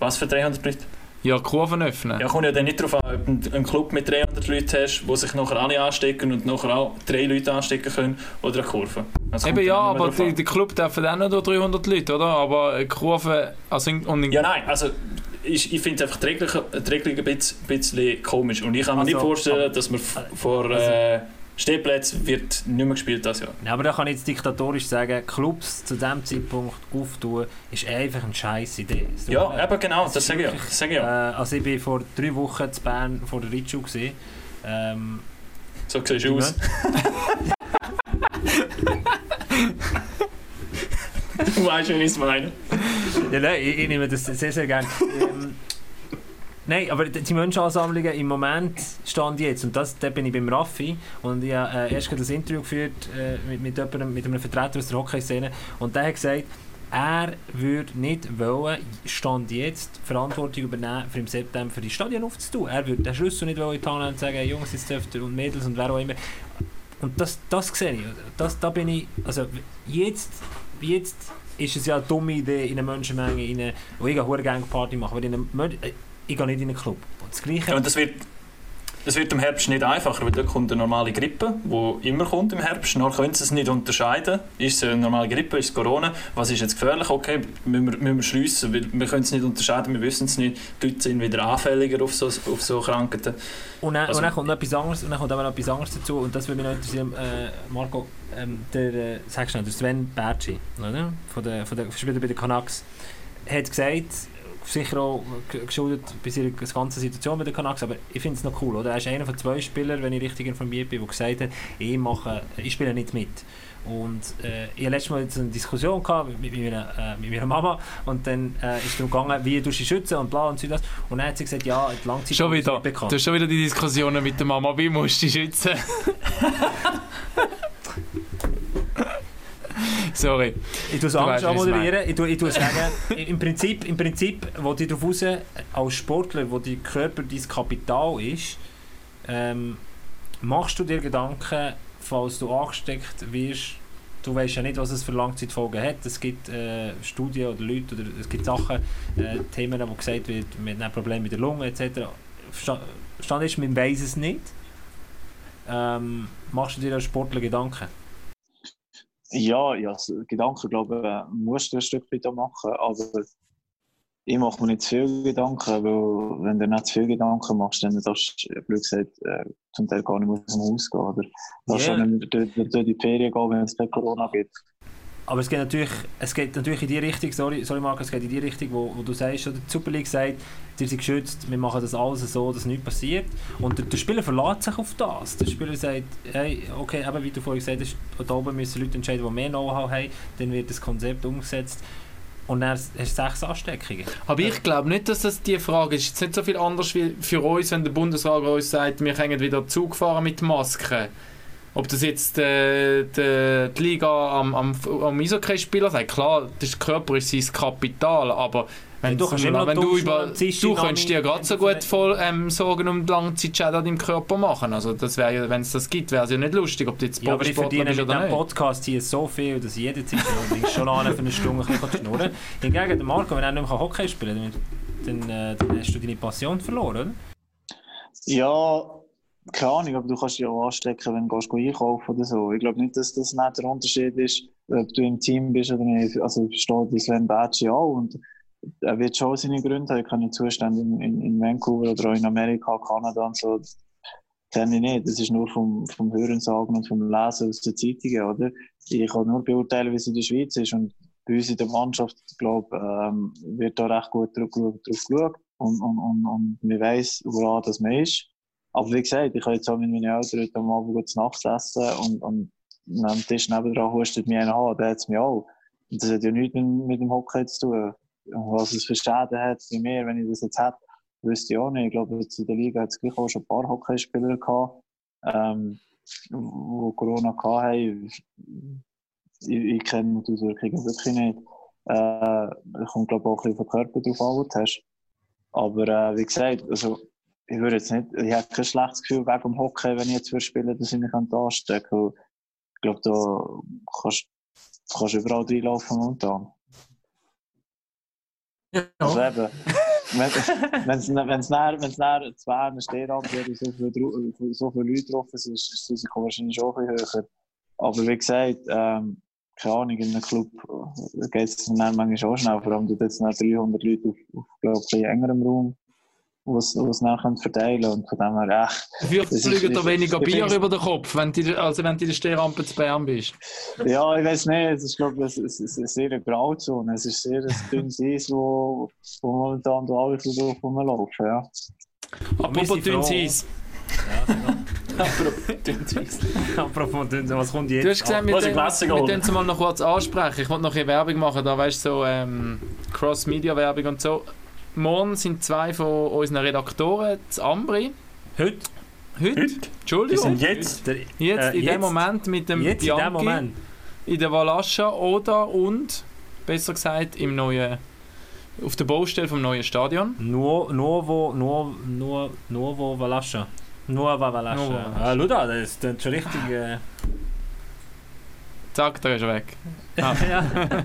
Was für 300 Leute? Ja, Kurven öffnen. Ja, kommt ja dann nicht darauf an, ob du einen Club mit 300 Leuten hast, wo sich nachher alle anstecken und nachher auch drei Leute anstecken können, oder eine Kurve. Also Eben ja, dann aber die, der Club dürfen auch nur 300 Leute, oder? Aber eine Kurve, also in, Ja, nein, also ich, ich finde einfach die Regelung ein bisschen, bisschen komisch. Und ich kann mir Also, nicht vorstellen, dass man vor also- äh, Stehplätzen wird nicht mehr gespielt das Jahr. Ja, aber da kann ich jetzt diktatorisch sagen, Clubs zu diesem Zeitpunkt auftun, ist einfach eine scheiß Idee. Tut mir Ja, leid. eben genau, das sage ich wirklich, sage ich ja. Äh, also ich bin vor drei Wochen zu Bern vor der Ritschu. Ähm, So siehst du aus. *laughs* Du weißt, wie ich es meine. ja, nein, ich, ich nehme das sehr, sehr gerne. *laughs* ähm, nein, aber die Menschenansammlungen im Moment stand jetzt, und das, da bin ich beim Raffi, und ich habe äh, erst ein Interview geführt äh, mit, mit, jemandem, mit einem Vertreter aus der Hockeyszene, und der hat gesagt, er würde nicht wollen, Stand jetzt, Verantwortung übernehmen, für im September für die Stadien aufzutun. Er würde den Schlüssel nicht wollen in die Hand und sagen, Jungs, jetzt dürft ihr und Mädels und wer auch immer. Und das, das sehe ich. Das, da bin ich, also jetzt, jetzt ist es ja eine dumme Idee, in eine Menschenmenge, in eine, wo ich eine Gang-Party mache, aber in eine, äh, ich gehe nicht in einen Club. Und das Gleiche... Ja, und das wird, das wird im Herbst nicht einfacher, weil da kommt eine normale Grippe, die immer kommt im Herbst. Nur können sie es nicht unterscheiden. Ist es eine normale Grippe, ist es Corona? Was ist jetzt gefährlich? Okay, müssen wir, müssen wir schliessen, weil wir können es nicht unterscheiden, wir wissen es nicht. Die Leute sind wieder anfälliger auf so, auf so Krankheiten. Und dann, Also- und dann kommt noch etwas anderes, und dann kommt aber noch etwas anderes dazu, und das würde mich noch interessieren, äh, Marco, ähm, der, äh, sag schnell, der Sven Bertschi, oder? Von der, von der Spieler bei den Canucks, hat gesagt, sicher auch geschuldet bei seiner ganzen Situation mit den Canucks, aber ich finde es noch cool, oder? Er ist einer von zwei Spielern, wenn ich richtig informiert bin, der gesagt hat, ich, mache, ich spiele nicht mit. Und äh, ich hatte letztes Mal jetzt eine Diskussion gehabt mit, meiner, äh, mit meiner Mama und dann äh, ist es darum gegangen, wie du sie schützen und bla und so das. Und dann hat sie gesagt, ja, die Langzeit Schon ist wieder. nicht bekannt. Du hast schon wieder die Diskussionen mit der Mama, wie musst du dich schützen? *laughs* *laughs* Sorry. Ich tue es anders moderieren. Ich tue, ich tue sagen, im Prinzip, im Prinzip will ich darauf raus, als Sportler, wo dein Körper dein Kapital ist, ähm, machst du dir Gedanken, falls du angesteckt wirst, du weißt ja nicht, was es für Langzeitfolgen hat. Es gibt äh, Studien oder Leute, oder es gibt Sachen, äh, Themen, wo gesagt wird, wir haben ein Problem mit der Lunge etc. Versta- Verstanden ist, man weiß es nicht. Ähm, machst du dir als Sportler Gedanken? Ja, ja, so Gedanken, glaube ich, äh, musst du ein Stück weit machen, aber ich mache mir nicht zu viel Gedanken, weil wenn du nicht zu viel Gedanken machst, dann darfst du, blöd gesagt, äh, zum Teil gar nicht mehr aus dem Haus gehen, oder darfst Ja. auch nicht mehr durch, die Ferien gehen, wenn es kein Corona gibt. Aber es geht natürlich, es geht natürlich in die Richtung, sorry, sorry Marco, es geht in die Richtung, wo, wo du sagst, oder die Super League sagt, ihr seid geschützt, wir machen das alles so, dass nichts passiert. Und der, der Spieler verlässt sich auf das. Der Spieler sagt, hey, okay, eben wie du vorhin gesagt hast, da oben müssen Leute entscheiden, die mehr Know-how haben, dann wird das Konzept umgesetzt. Und dann hast du sechs Ansteckungen. Aber ich glaube nicht, dass das die Frage ist. Es ist nicht so viel anders wie für uns, wenn der Bundesrat uns sagt, wir können wieder Zug fahren mit Masken. Ob das jetzt äh, die, die Liga am, am, am Eishockey-Spieler sagt, klar, das Körper ist sein Kapital, aber wenn, du kannst immer wenn du über du könntest dir gerade so gut voll ähm, Sorgen um die Langzeitschäden an deinem Körper machen. Also das wäre ja, wenn es das gibt, wäre es ja nicht lustig, ob du jetzt Ja, aber ich Profisportler verdiene bist mit oder diesem nicht. Podcast hier so viel, dass ich jederzeit allerdings schon an für eine Stunde ein bisschen schnurren kann. Hingegen, der Marco, wenn er nicht mehr Hockey spielen kann, dann, äh, dann hast du deine Passion verloren, oder? Ja, keine Ahnung, aber du kannst dich auch anstecken, wenn du einkaufen oder so. Ich glaube nicht, dass das nicht der Unterschied ist, ob du im Team bist oder nicht. Also ich verstehe die Sven Bertschi auch und er wird schon seine Gründe haben. Ich kann nicht Zustände in, in, in Vancouver oder auch in Amerika, Kanada und so. Kenne ich nicht. Das ist nur vom, vom Hörensagen und vom Lesen aus den Zeitungen, oder? Ich kann nur beurteilen, wie es in der Schweiz ist und bei uns in der Mannschaft, glaube ähm, wird da recht gut drauf, drauf geschaut und, und, und, und man weiss, woran das man ist. Aber wie gesagt, ich habe jetzt auch mit meinen Eltern heute am Abend gut Nacht essen und, und am Tisch nebenan hustet mich einer an, der hat es mir auch. Und das hat ja nichts mit, mit dem Hockey zu tun. Und was es für Schäden hat bei mir, wenn ich das jetzt hätte, wüsste ich auch nicht. Ich glaube, in der Liga hat es gleich auch schon ein paar Hockeyspieler gehabt, ähm, wo Corona hatten. Ich, ich kenne die Auswirkungen wirklich nicht. Äh, kommt, glaube ich, auch ein bisschen vom Körper drauf an, was du hast. Aber äh, wie gesagt, also, ich würde jetzt nicht, ich habe kein schlechtes Gefühl wegen dem Hockey, wenn ich jetzt würde spielen, dass ich mich anstecken kann. Ich glaube, da kannst du überall reinlaufen momentan. Also eben, wenn es näher, wenn's näher zwei eine Stehrand wäre, so viele, so viele Leute drauf sind, ist das Risiko wahrscheinlich schon ein bisschen höher. Aber wie gesagt, ähm, keine Ahnung, in einem Club geht es dann manchmal auch schnell, vor allem du jetzt noch 300 Leute auf, auf glaub, ein bisschen engerem Raum, die es nachher verteilen können. Und von dem her, echt, Dafür fliegen da weniger Bier über den Kopf, wenn du, also wenn du in der Stehrampe zu Bern bist. Ja, ich weiß nicht. Es ist, glaube ich, es ist eine sehr Grauzone. Es ist sehr ein dünnes Eis, wo, wo momentan da alle so drauf rumlaufen. Ja. Apropos sind dünnes. *laughs* Eis. Apropos, was kommt jetzt? Du hast gesagt, wir Was tun es mal noch kurz ansprechen. Ich wollte noch ein Werbung machen, da weißt du, so ähm, Cross-Media-Werbung und so. Morgen sind zwei von unseren Redaktoren zu Ambri. Heute? Heute? Heute? Wir Entschuldigung. sind jetzt. Der, Jetzt, äh, in dem jetzt- Moment mit dem jetzt in dem Bianchi, Moment. in der Valascha oder und besser gesagt, im neuen, auf der Baustelle vom neuen Stadion. Nuovo, Nuovo, Nuovo, Nuovo, Nuovo Valascha. Nuova Valascha. Nuova Valascha. Ah, schau da, das ist schon richtig... Äh, Zack, da ist er weg. Ah. *laughs* *laughs*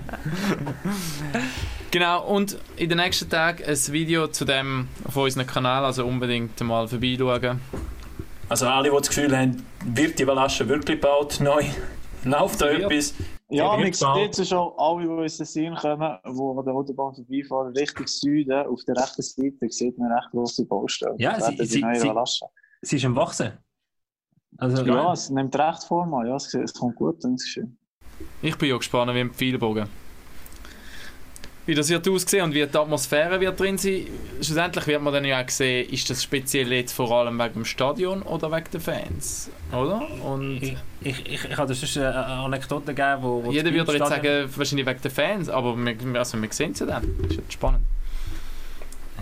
Genau, und in den nächsten Tagen ein Video zu dem auf unserem Kanal, also unbedingt mal vorbeischauen. Also alle, die das Gefühl haben, wird die Valasche wirklich gebaut neu? *laughs* Läuft da etwas? Ja, man bald. sieht es schon, alle, die uns das sehen kommen, die an der Autobahn vorbeifahren, Richtung Süden, auf der rechten Seite, sieht man eine recht grosse Baustelle. Ja, Das sie- sie- neue sie-. Sie ist am Wachsen. Also, Ja, es nimmt recht Form an. Ja, es, es kommt gut und es ist schön. Ich bin ja gespannt wie im Pfeilbogen. Wie das wird aussehen und wie die Atmosphäre wird drin sein. Schlussendlich wird man dann ja auch sehen, ist das speziell jetzt vor allem wegen dem Stadion oder wegen den Fans, oder? Und Ich, ich, ich, ich habe sonst eine Anekdote gegeben, wo, wo jeder würde jetzt sagen, wahrscheinlich wegen den Fans, aber wir, also wir sehen es ja dann. Das ist spannend.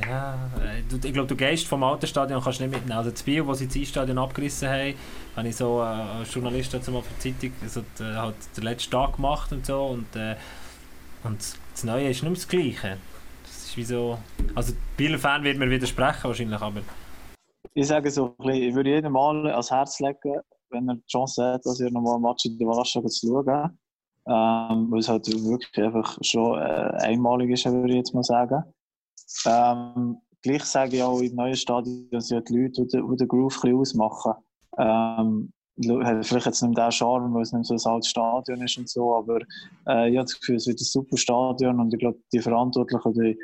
Ja, äh, ich glaube, du gehst vom alten Stadion kannst nicht mitnehmen. Also das Bier, das sie das Stadion abgerissen haben, habe ich so äh, als Journalist dazu mal für die Zeitung so, die, halt den letzten Tag gemacht und so. Und, äh, und das Neue ist nicht das Gleiche. Das ist wie so... Also die Bieler Fan wird mir widersprechen wahrscheinlich, aber... Ich sage so, ein bisschen, ich würde jedem mal ans Herz legen, wenn er die Chance hat, dass er nochmal ein Match in der Valascha zu schauen. Ähm, weil es halt wirklich einfach schon äh, einmalig ist, würde ich jetzt mal sagen. Ähm, gleich sage ich auch im neuen Stadion, ja die Leute, die die den Groove ein ausmachen, ähm, vielleicht jetzt nicht den Charme, weil es nicht so ein altes Stadion ist und so, aber äh, ich habe das Gefühl, es wird ein super Stadion und ich glaube, die Verantwortlichen, die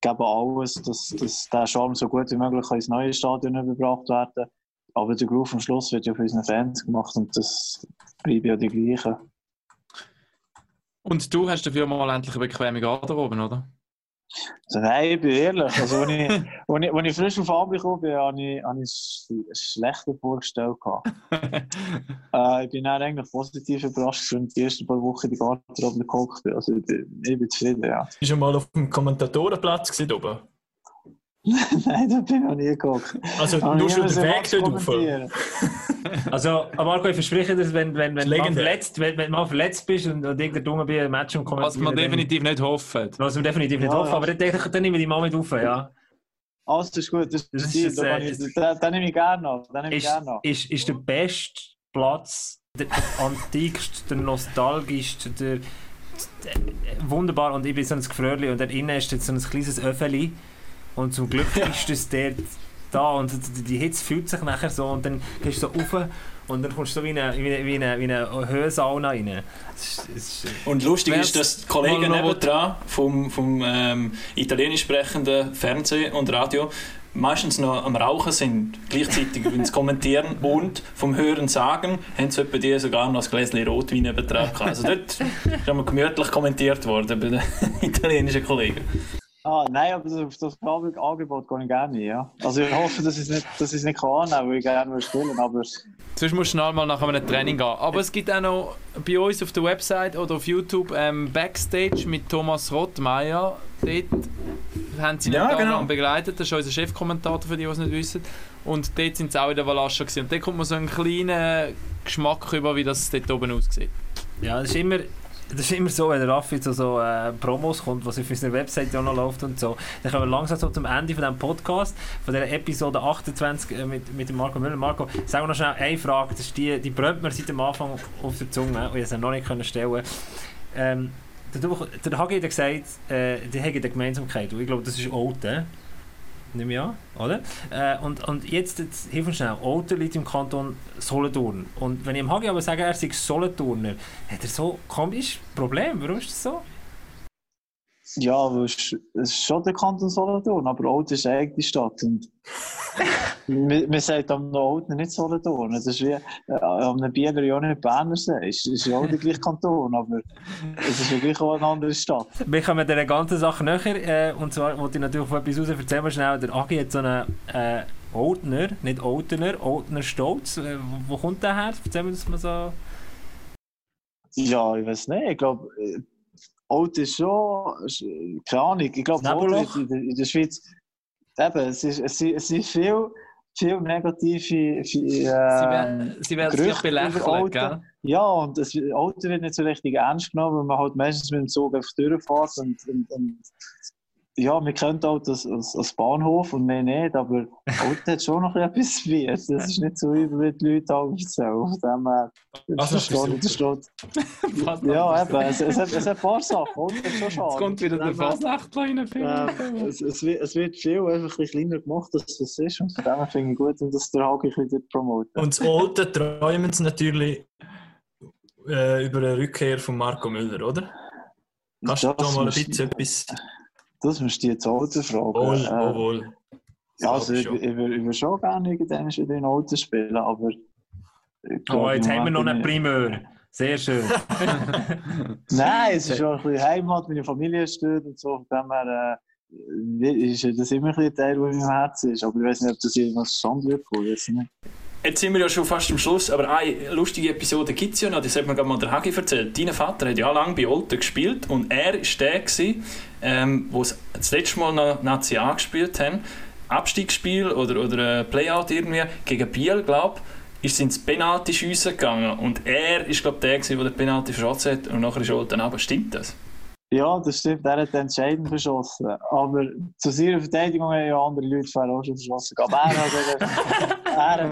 geben alles, dass, dass der Charme so gut wie möglich ins neue Stadion überbracht werden Aber der Groove am Schluss wird ja für unsere Fans gemacht und das bleibt ja die gleiche. Und du hast dafür mal endlich eine bequeme Garderobe, oder? Also, nein, ich bin ehrlich. Also, als ich, *laughs* als ich, als ich frisch auf Abend gekommen bin, habe ich, habe ich es sch- schlechter vorgestellt. gehabt. *laughs* äh, ich bin dann eigentlich positiv überrascht, ich die ersten paar Wochen die Garderobe geguckt bin. Also, ich bin, ich bin zufrieden, ja. Bist du mal auf dem Kommentatorenplatz gewesen, oben? *laughs* nein, da bin ich noch nie geguckt. Also nur ich schon den Weg dort rauf. Also, Marco, ich verspreche dir, wenn, wenn, wenn, du mal Legendär. verletzt, wenn, wenn du mal verletzt bist und, und irgendein Dumme bei einem Match und Was man definitiv nicht hoffen. Was wir definitiv nicht Ja, hoffen, ja. aber dann, denke ich, dann nehme ich die mal mit auf, ja. Alles das ist gut, das Das ist ist das, da, äh, kann ich- da, da nehme ich gerne noch. Da nehme ich ist, gerne noch. ist, ist der beste Platz, der, der antikste, der nostalgischste, der, der wunderbar und ich bin so ein Gefröhrli und da innen ist jetzt so ein kleines Öffeli und zum Glück *laughs* ist das dort da und die- Hitze fühlt sich nachher so und dann gehst du so rauf und dann kommst du so wie eine, wie eine, wie eine, wie eine Höhensauna rein. Es ist, es ist, Und lustig ist, dass die Kollegen nebendran vom, vom ähm, italienisch sprechenden Fernsehen und Radio meistens noch am Rauchen sind, gleichzeitig *laughs* wenn sie kommentieren und vom Hören sagen, haben sie etwa die sogar noch ein Gläschen Rotwein gehabt. Also dort ist gemütlich kommentiert worden bei den *laughs* italienischen Kollegen. Ah, nein, aber das, auf das Angebot gehe ich gerne ein, ja. Also ich hoffe, dass ich es nicht, dass ich nicht kann weil ich gerne will spielen aber Sonst musst du schnell mal nach einem Training gehen. Aber es gibt auch noch bei uns auf der Website oder auf YouTube ähm, Backstage mit Thomas Rottmeier. Dort haben sie ja, genau. begleitet. Das ist unser Chefkommentator, für die, die es nicht wissen. Und dort sind sie auch in der Valascha. gewesen. Und dort kommt man so einen kleinen Geschmack über, wie das dort oben aussieht. ja, das ist immer... Das ist immer so, wenn der Raffi zu so äh, Promos kommt, was auf unserer Website auch noch läuft und so. Dann kommen wir langsam so zum Ende von diesem Podcast, von dieser Episode 28 äh, mit, mit dem Marco Müller. Marco, sag noch schnell eine Frage, das ist die, die brennt mir seit dem Anfang auf der Zunge und ich es noch nicht können stellen ähm, der, der Hagi hat gesagt, äh, die haben eine Gemeinsamkeit und ich glaube, das ist Olten. Nimm ich an, oder? Äh, und, und jetzt, jetzt hilf uns schnell. Olten liegt im Kanton Solothurn. Und wenn ich dem Hagi aber sage, er sei Solothurner, hat er so komisch Problem. Warum ist das so? Ja, es ist- schon der Kanton Solothurn, aber Olten ist eine eigene Stadt und man, man sagt am Olten nicht Solothurn. Das ist wie äh, am Bieler ja nicht Berner See. Es ist ja auch der gleiche Kanton, aber es ist gleich auch eine andere Stadt. Wir kommen dieser ganzen Sache näher. Äh, und zwar wollte ich natürlich auf etwas raus. Erzähl mal schnell. Der Agi hat so einen äh, Oltner, nicht Oltener, Oltner Stolz. Äh, wo wo kommt der her? Erzähl mir das mal so. Ja, ich weiß nicht. Ich glaube, Olten ist schon, ist, äh, keine Ahnung, ich glaube, in, in der Schweiz, eben, es, ist, es, sind- es sind viele viel negative Sie äh, werden, sie werden sich Auto. gell? Ja, und das Auto wird nicht so richtig ernst genommen, weil man halt meistens mit dem Zug einfach durchfährt und, und, und ja, wir kennen auch das als, als Bahnhof und mehr nicht, aber Auto hat schon noch etwas wert. Das ist nicht so übel, wie die Leute auch erzählen. Von dem her, das das ist das steht. *laughs* Ja, eben, es, es, hat, es hat ein paar Sachen, Auto hat schon schade. Jetzt kommt wieder der Fasnachtler rein. ähm, es, es, wird, es wird viel einfach ein kleiner gemacht, als es ist. Und von dem her finde ich gut, dass der Hagi ein bisschen promotet. Und das Alte träumen sie natürlich äh, über eine Rückkehr von Marco Müller, oder? Kannst du da mal ein bisschen etwas. Das musst du jetzt Auto fragen. Wohl, Äh, wohl, wohl. Ja, also ich, ich, ich würde schon gerne irgendwann in Auto spielen, aber. ich Oh, jetzt haben wir noch einen Primeur. Sehr schön. ich- *laughs* *laughs* Nein, es ist schon ein bisschen Heimat, meine Familie steht und so. Von dem her äh, ist das immer ein, bisschen Teil, der in meinem Herzen ist. Aber ich weiß nicht, ob das irgendwas zustande wird kommen. weiß ich nicht. Jetzt sind wir ja schon fast am Schluss, aber eine lustige Episode gibt es ja noch, das hat mir gerade mal der Hagi erzählt. Dein Vater hat ja lange bei Olten gespielt und er war der, gewesen, ähm, wo sie das letzte Mal noch Nazi A gespielt haben. Abstiegsspiel oder, oder ein Playout irgendwie gegen Biel, glaube ich, ist ins Penalty schiessen gegangen und er ist glaube der, der den Penalty verschossen hat und nachher ist Olten aber Stimmt das? Ja, das stimmt, er hat entscheidend verschossen. Aber zu seiner Verteidigung haben ja andere Leute vorher auch schon verschossen. Aber er hat, er,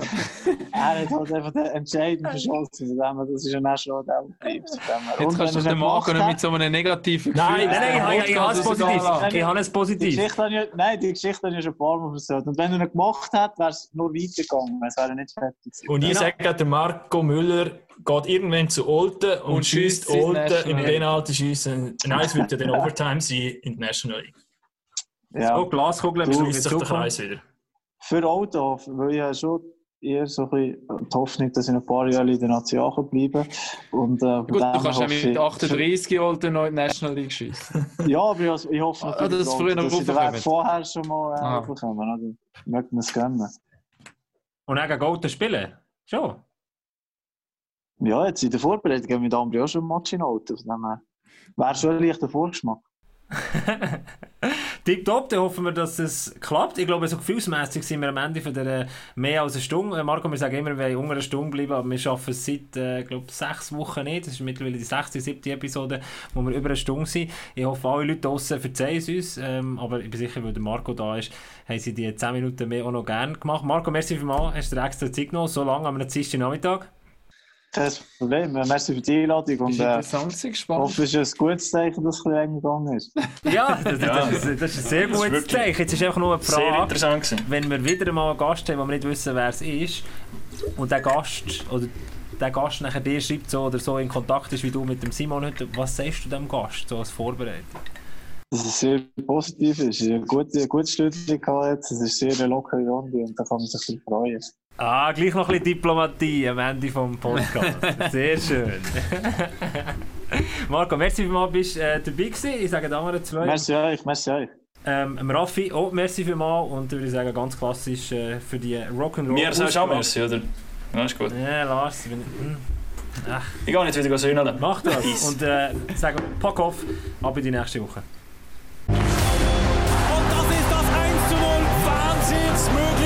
er hat halt einfach den entscheidend verschossen. Das ist ja auch schon der. Jetzt kannst du den Marco nicht mit so einem negativen Nein, nein, nein, ich, habe- es positiv. Ich habe es Die positiv. Geschichte habe ich, nein, die Geschichte habe ich schon ein paar Mal erzählt. Und wenn er ihn gemacht hat, wäre es nur weitergegangen. Es wäre nicht fertig gewesen. Und ich sage, der Marco Müller geht irgendwann zu Olten und, Und schießt Olten im National League. Penalty schießen. Nein, es wird ja dann Overtime sein in der National League. Ja. Oh, Glaskugel im Du Zug ist sich der Kreis wieder. Für Auto, weil ich habe schon eher so ein bisschen die Hoffnung, dass ich noch ein paar Jahre in der Nation bleiben Und, äh, Gut, du kannst ja mit ich- 38 Olten noch in die National League schießen. *laughs* Ja, aber ich, ich hoffe Ah, natürlich, dass es auch, früher noch dass ich den vorher schon mal äh, Ah. raufkommen. Oder? Ich möchte mir es gönnen. Und dann gegen Golden spielen. Schon. Ja, jetzt in der Vorbereitung haben wir Ambri auch schon ein Match in Auto. Wäre schon ein leichter Vorgeschmack. *laughs* Tipptopp, dann hoffen wir, dass es klappt. Ich glaube, so gefühlsmässig sind wir am Ende von der mehr als eine Stunde. Äh, Marco, wir sagen immer, wir wollen unter einer Stunde bleiben, aber wir schaffen es seit, äh, glaube sechs Wochen nicht. Das ist mittlerweile die sechste, siebte Episode, wo wir über eine Stunde sind. Ich hoffe, alle Leute draussen verzeihen es uns, ähm, aber ich bin sicher, weil der Marco da ist, haben sie die 10 Minuten mehr auch noch gerne gemacht. Marco, merci vielmals, hast du dir extra Zeit genommen, so lange am Dienstag Nachmittag. Kein Problem. Äh, Merci für die Einladung. Ist Und äh, interessant, ich gespannt. hoffe, es ist ein gutes Zeichen, dass es ein eng gegangen ist. *laughs* Ja, das, das, das, ist, das ist ein sehr Das ist gutes Zeichen. Jetzt ist einfach nur eine Sehr Frage. interessant gewesen. wenn wir wieder mal einen Gast haben, wo wir nicht wissen, wer es ist, und der Gast oder der Gast nachher dir schreibt so oder so in Kontakt ist wie du mit dem Simon heute, was sagst du dem Gast so als Vorbereitung? Dass es sehr positiv ist. Ich habe eine gute, eine gute Studie gehabt jetzt. Es ist sehr eine lockere Runde und da kann man sich ein bisschen freuen. Ah, gleich noch ein bisschen Diplomatie am Ende vom Podcast. *laughs* Sehr schön. *laughs* Marco, merci vielmals, bist äh, dabei gewesen. Ich sage den anderen zwei. Merci euch, merci euch. Ähm, Raffi, auch merci vielmals und würde ich sagen, ganz klassisch äh, für die Rock'n'Roll. Mir sagst du auch merci, oder? Ja, ist gut. Ja, Lars, bin, hm, Ich gehe nicht wieder söhnen. mach das. Peace. Und äh, sagen, pack auf, ab in die nächste Woche. Und das ist das 1 zu 0. Wahnsinnsmöglichkeit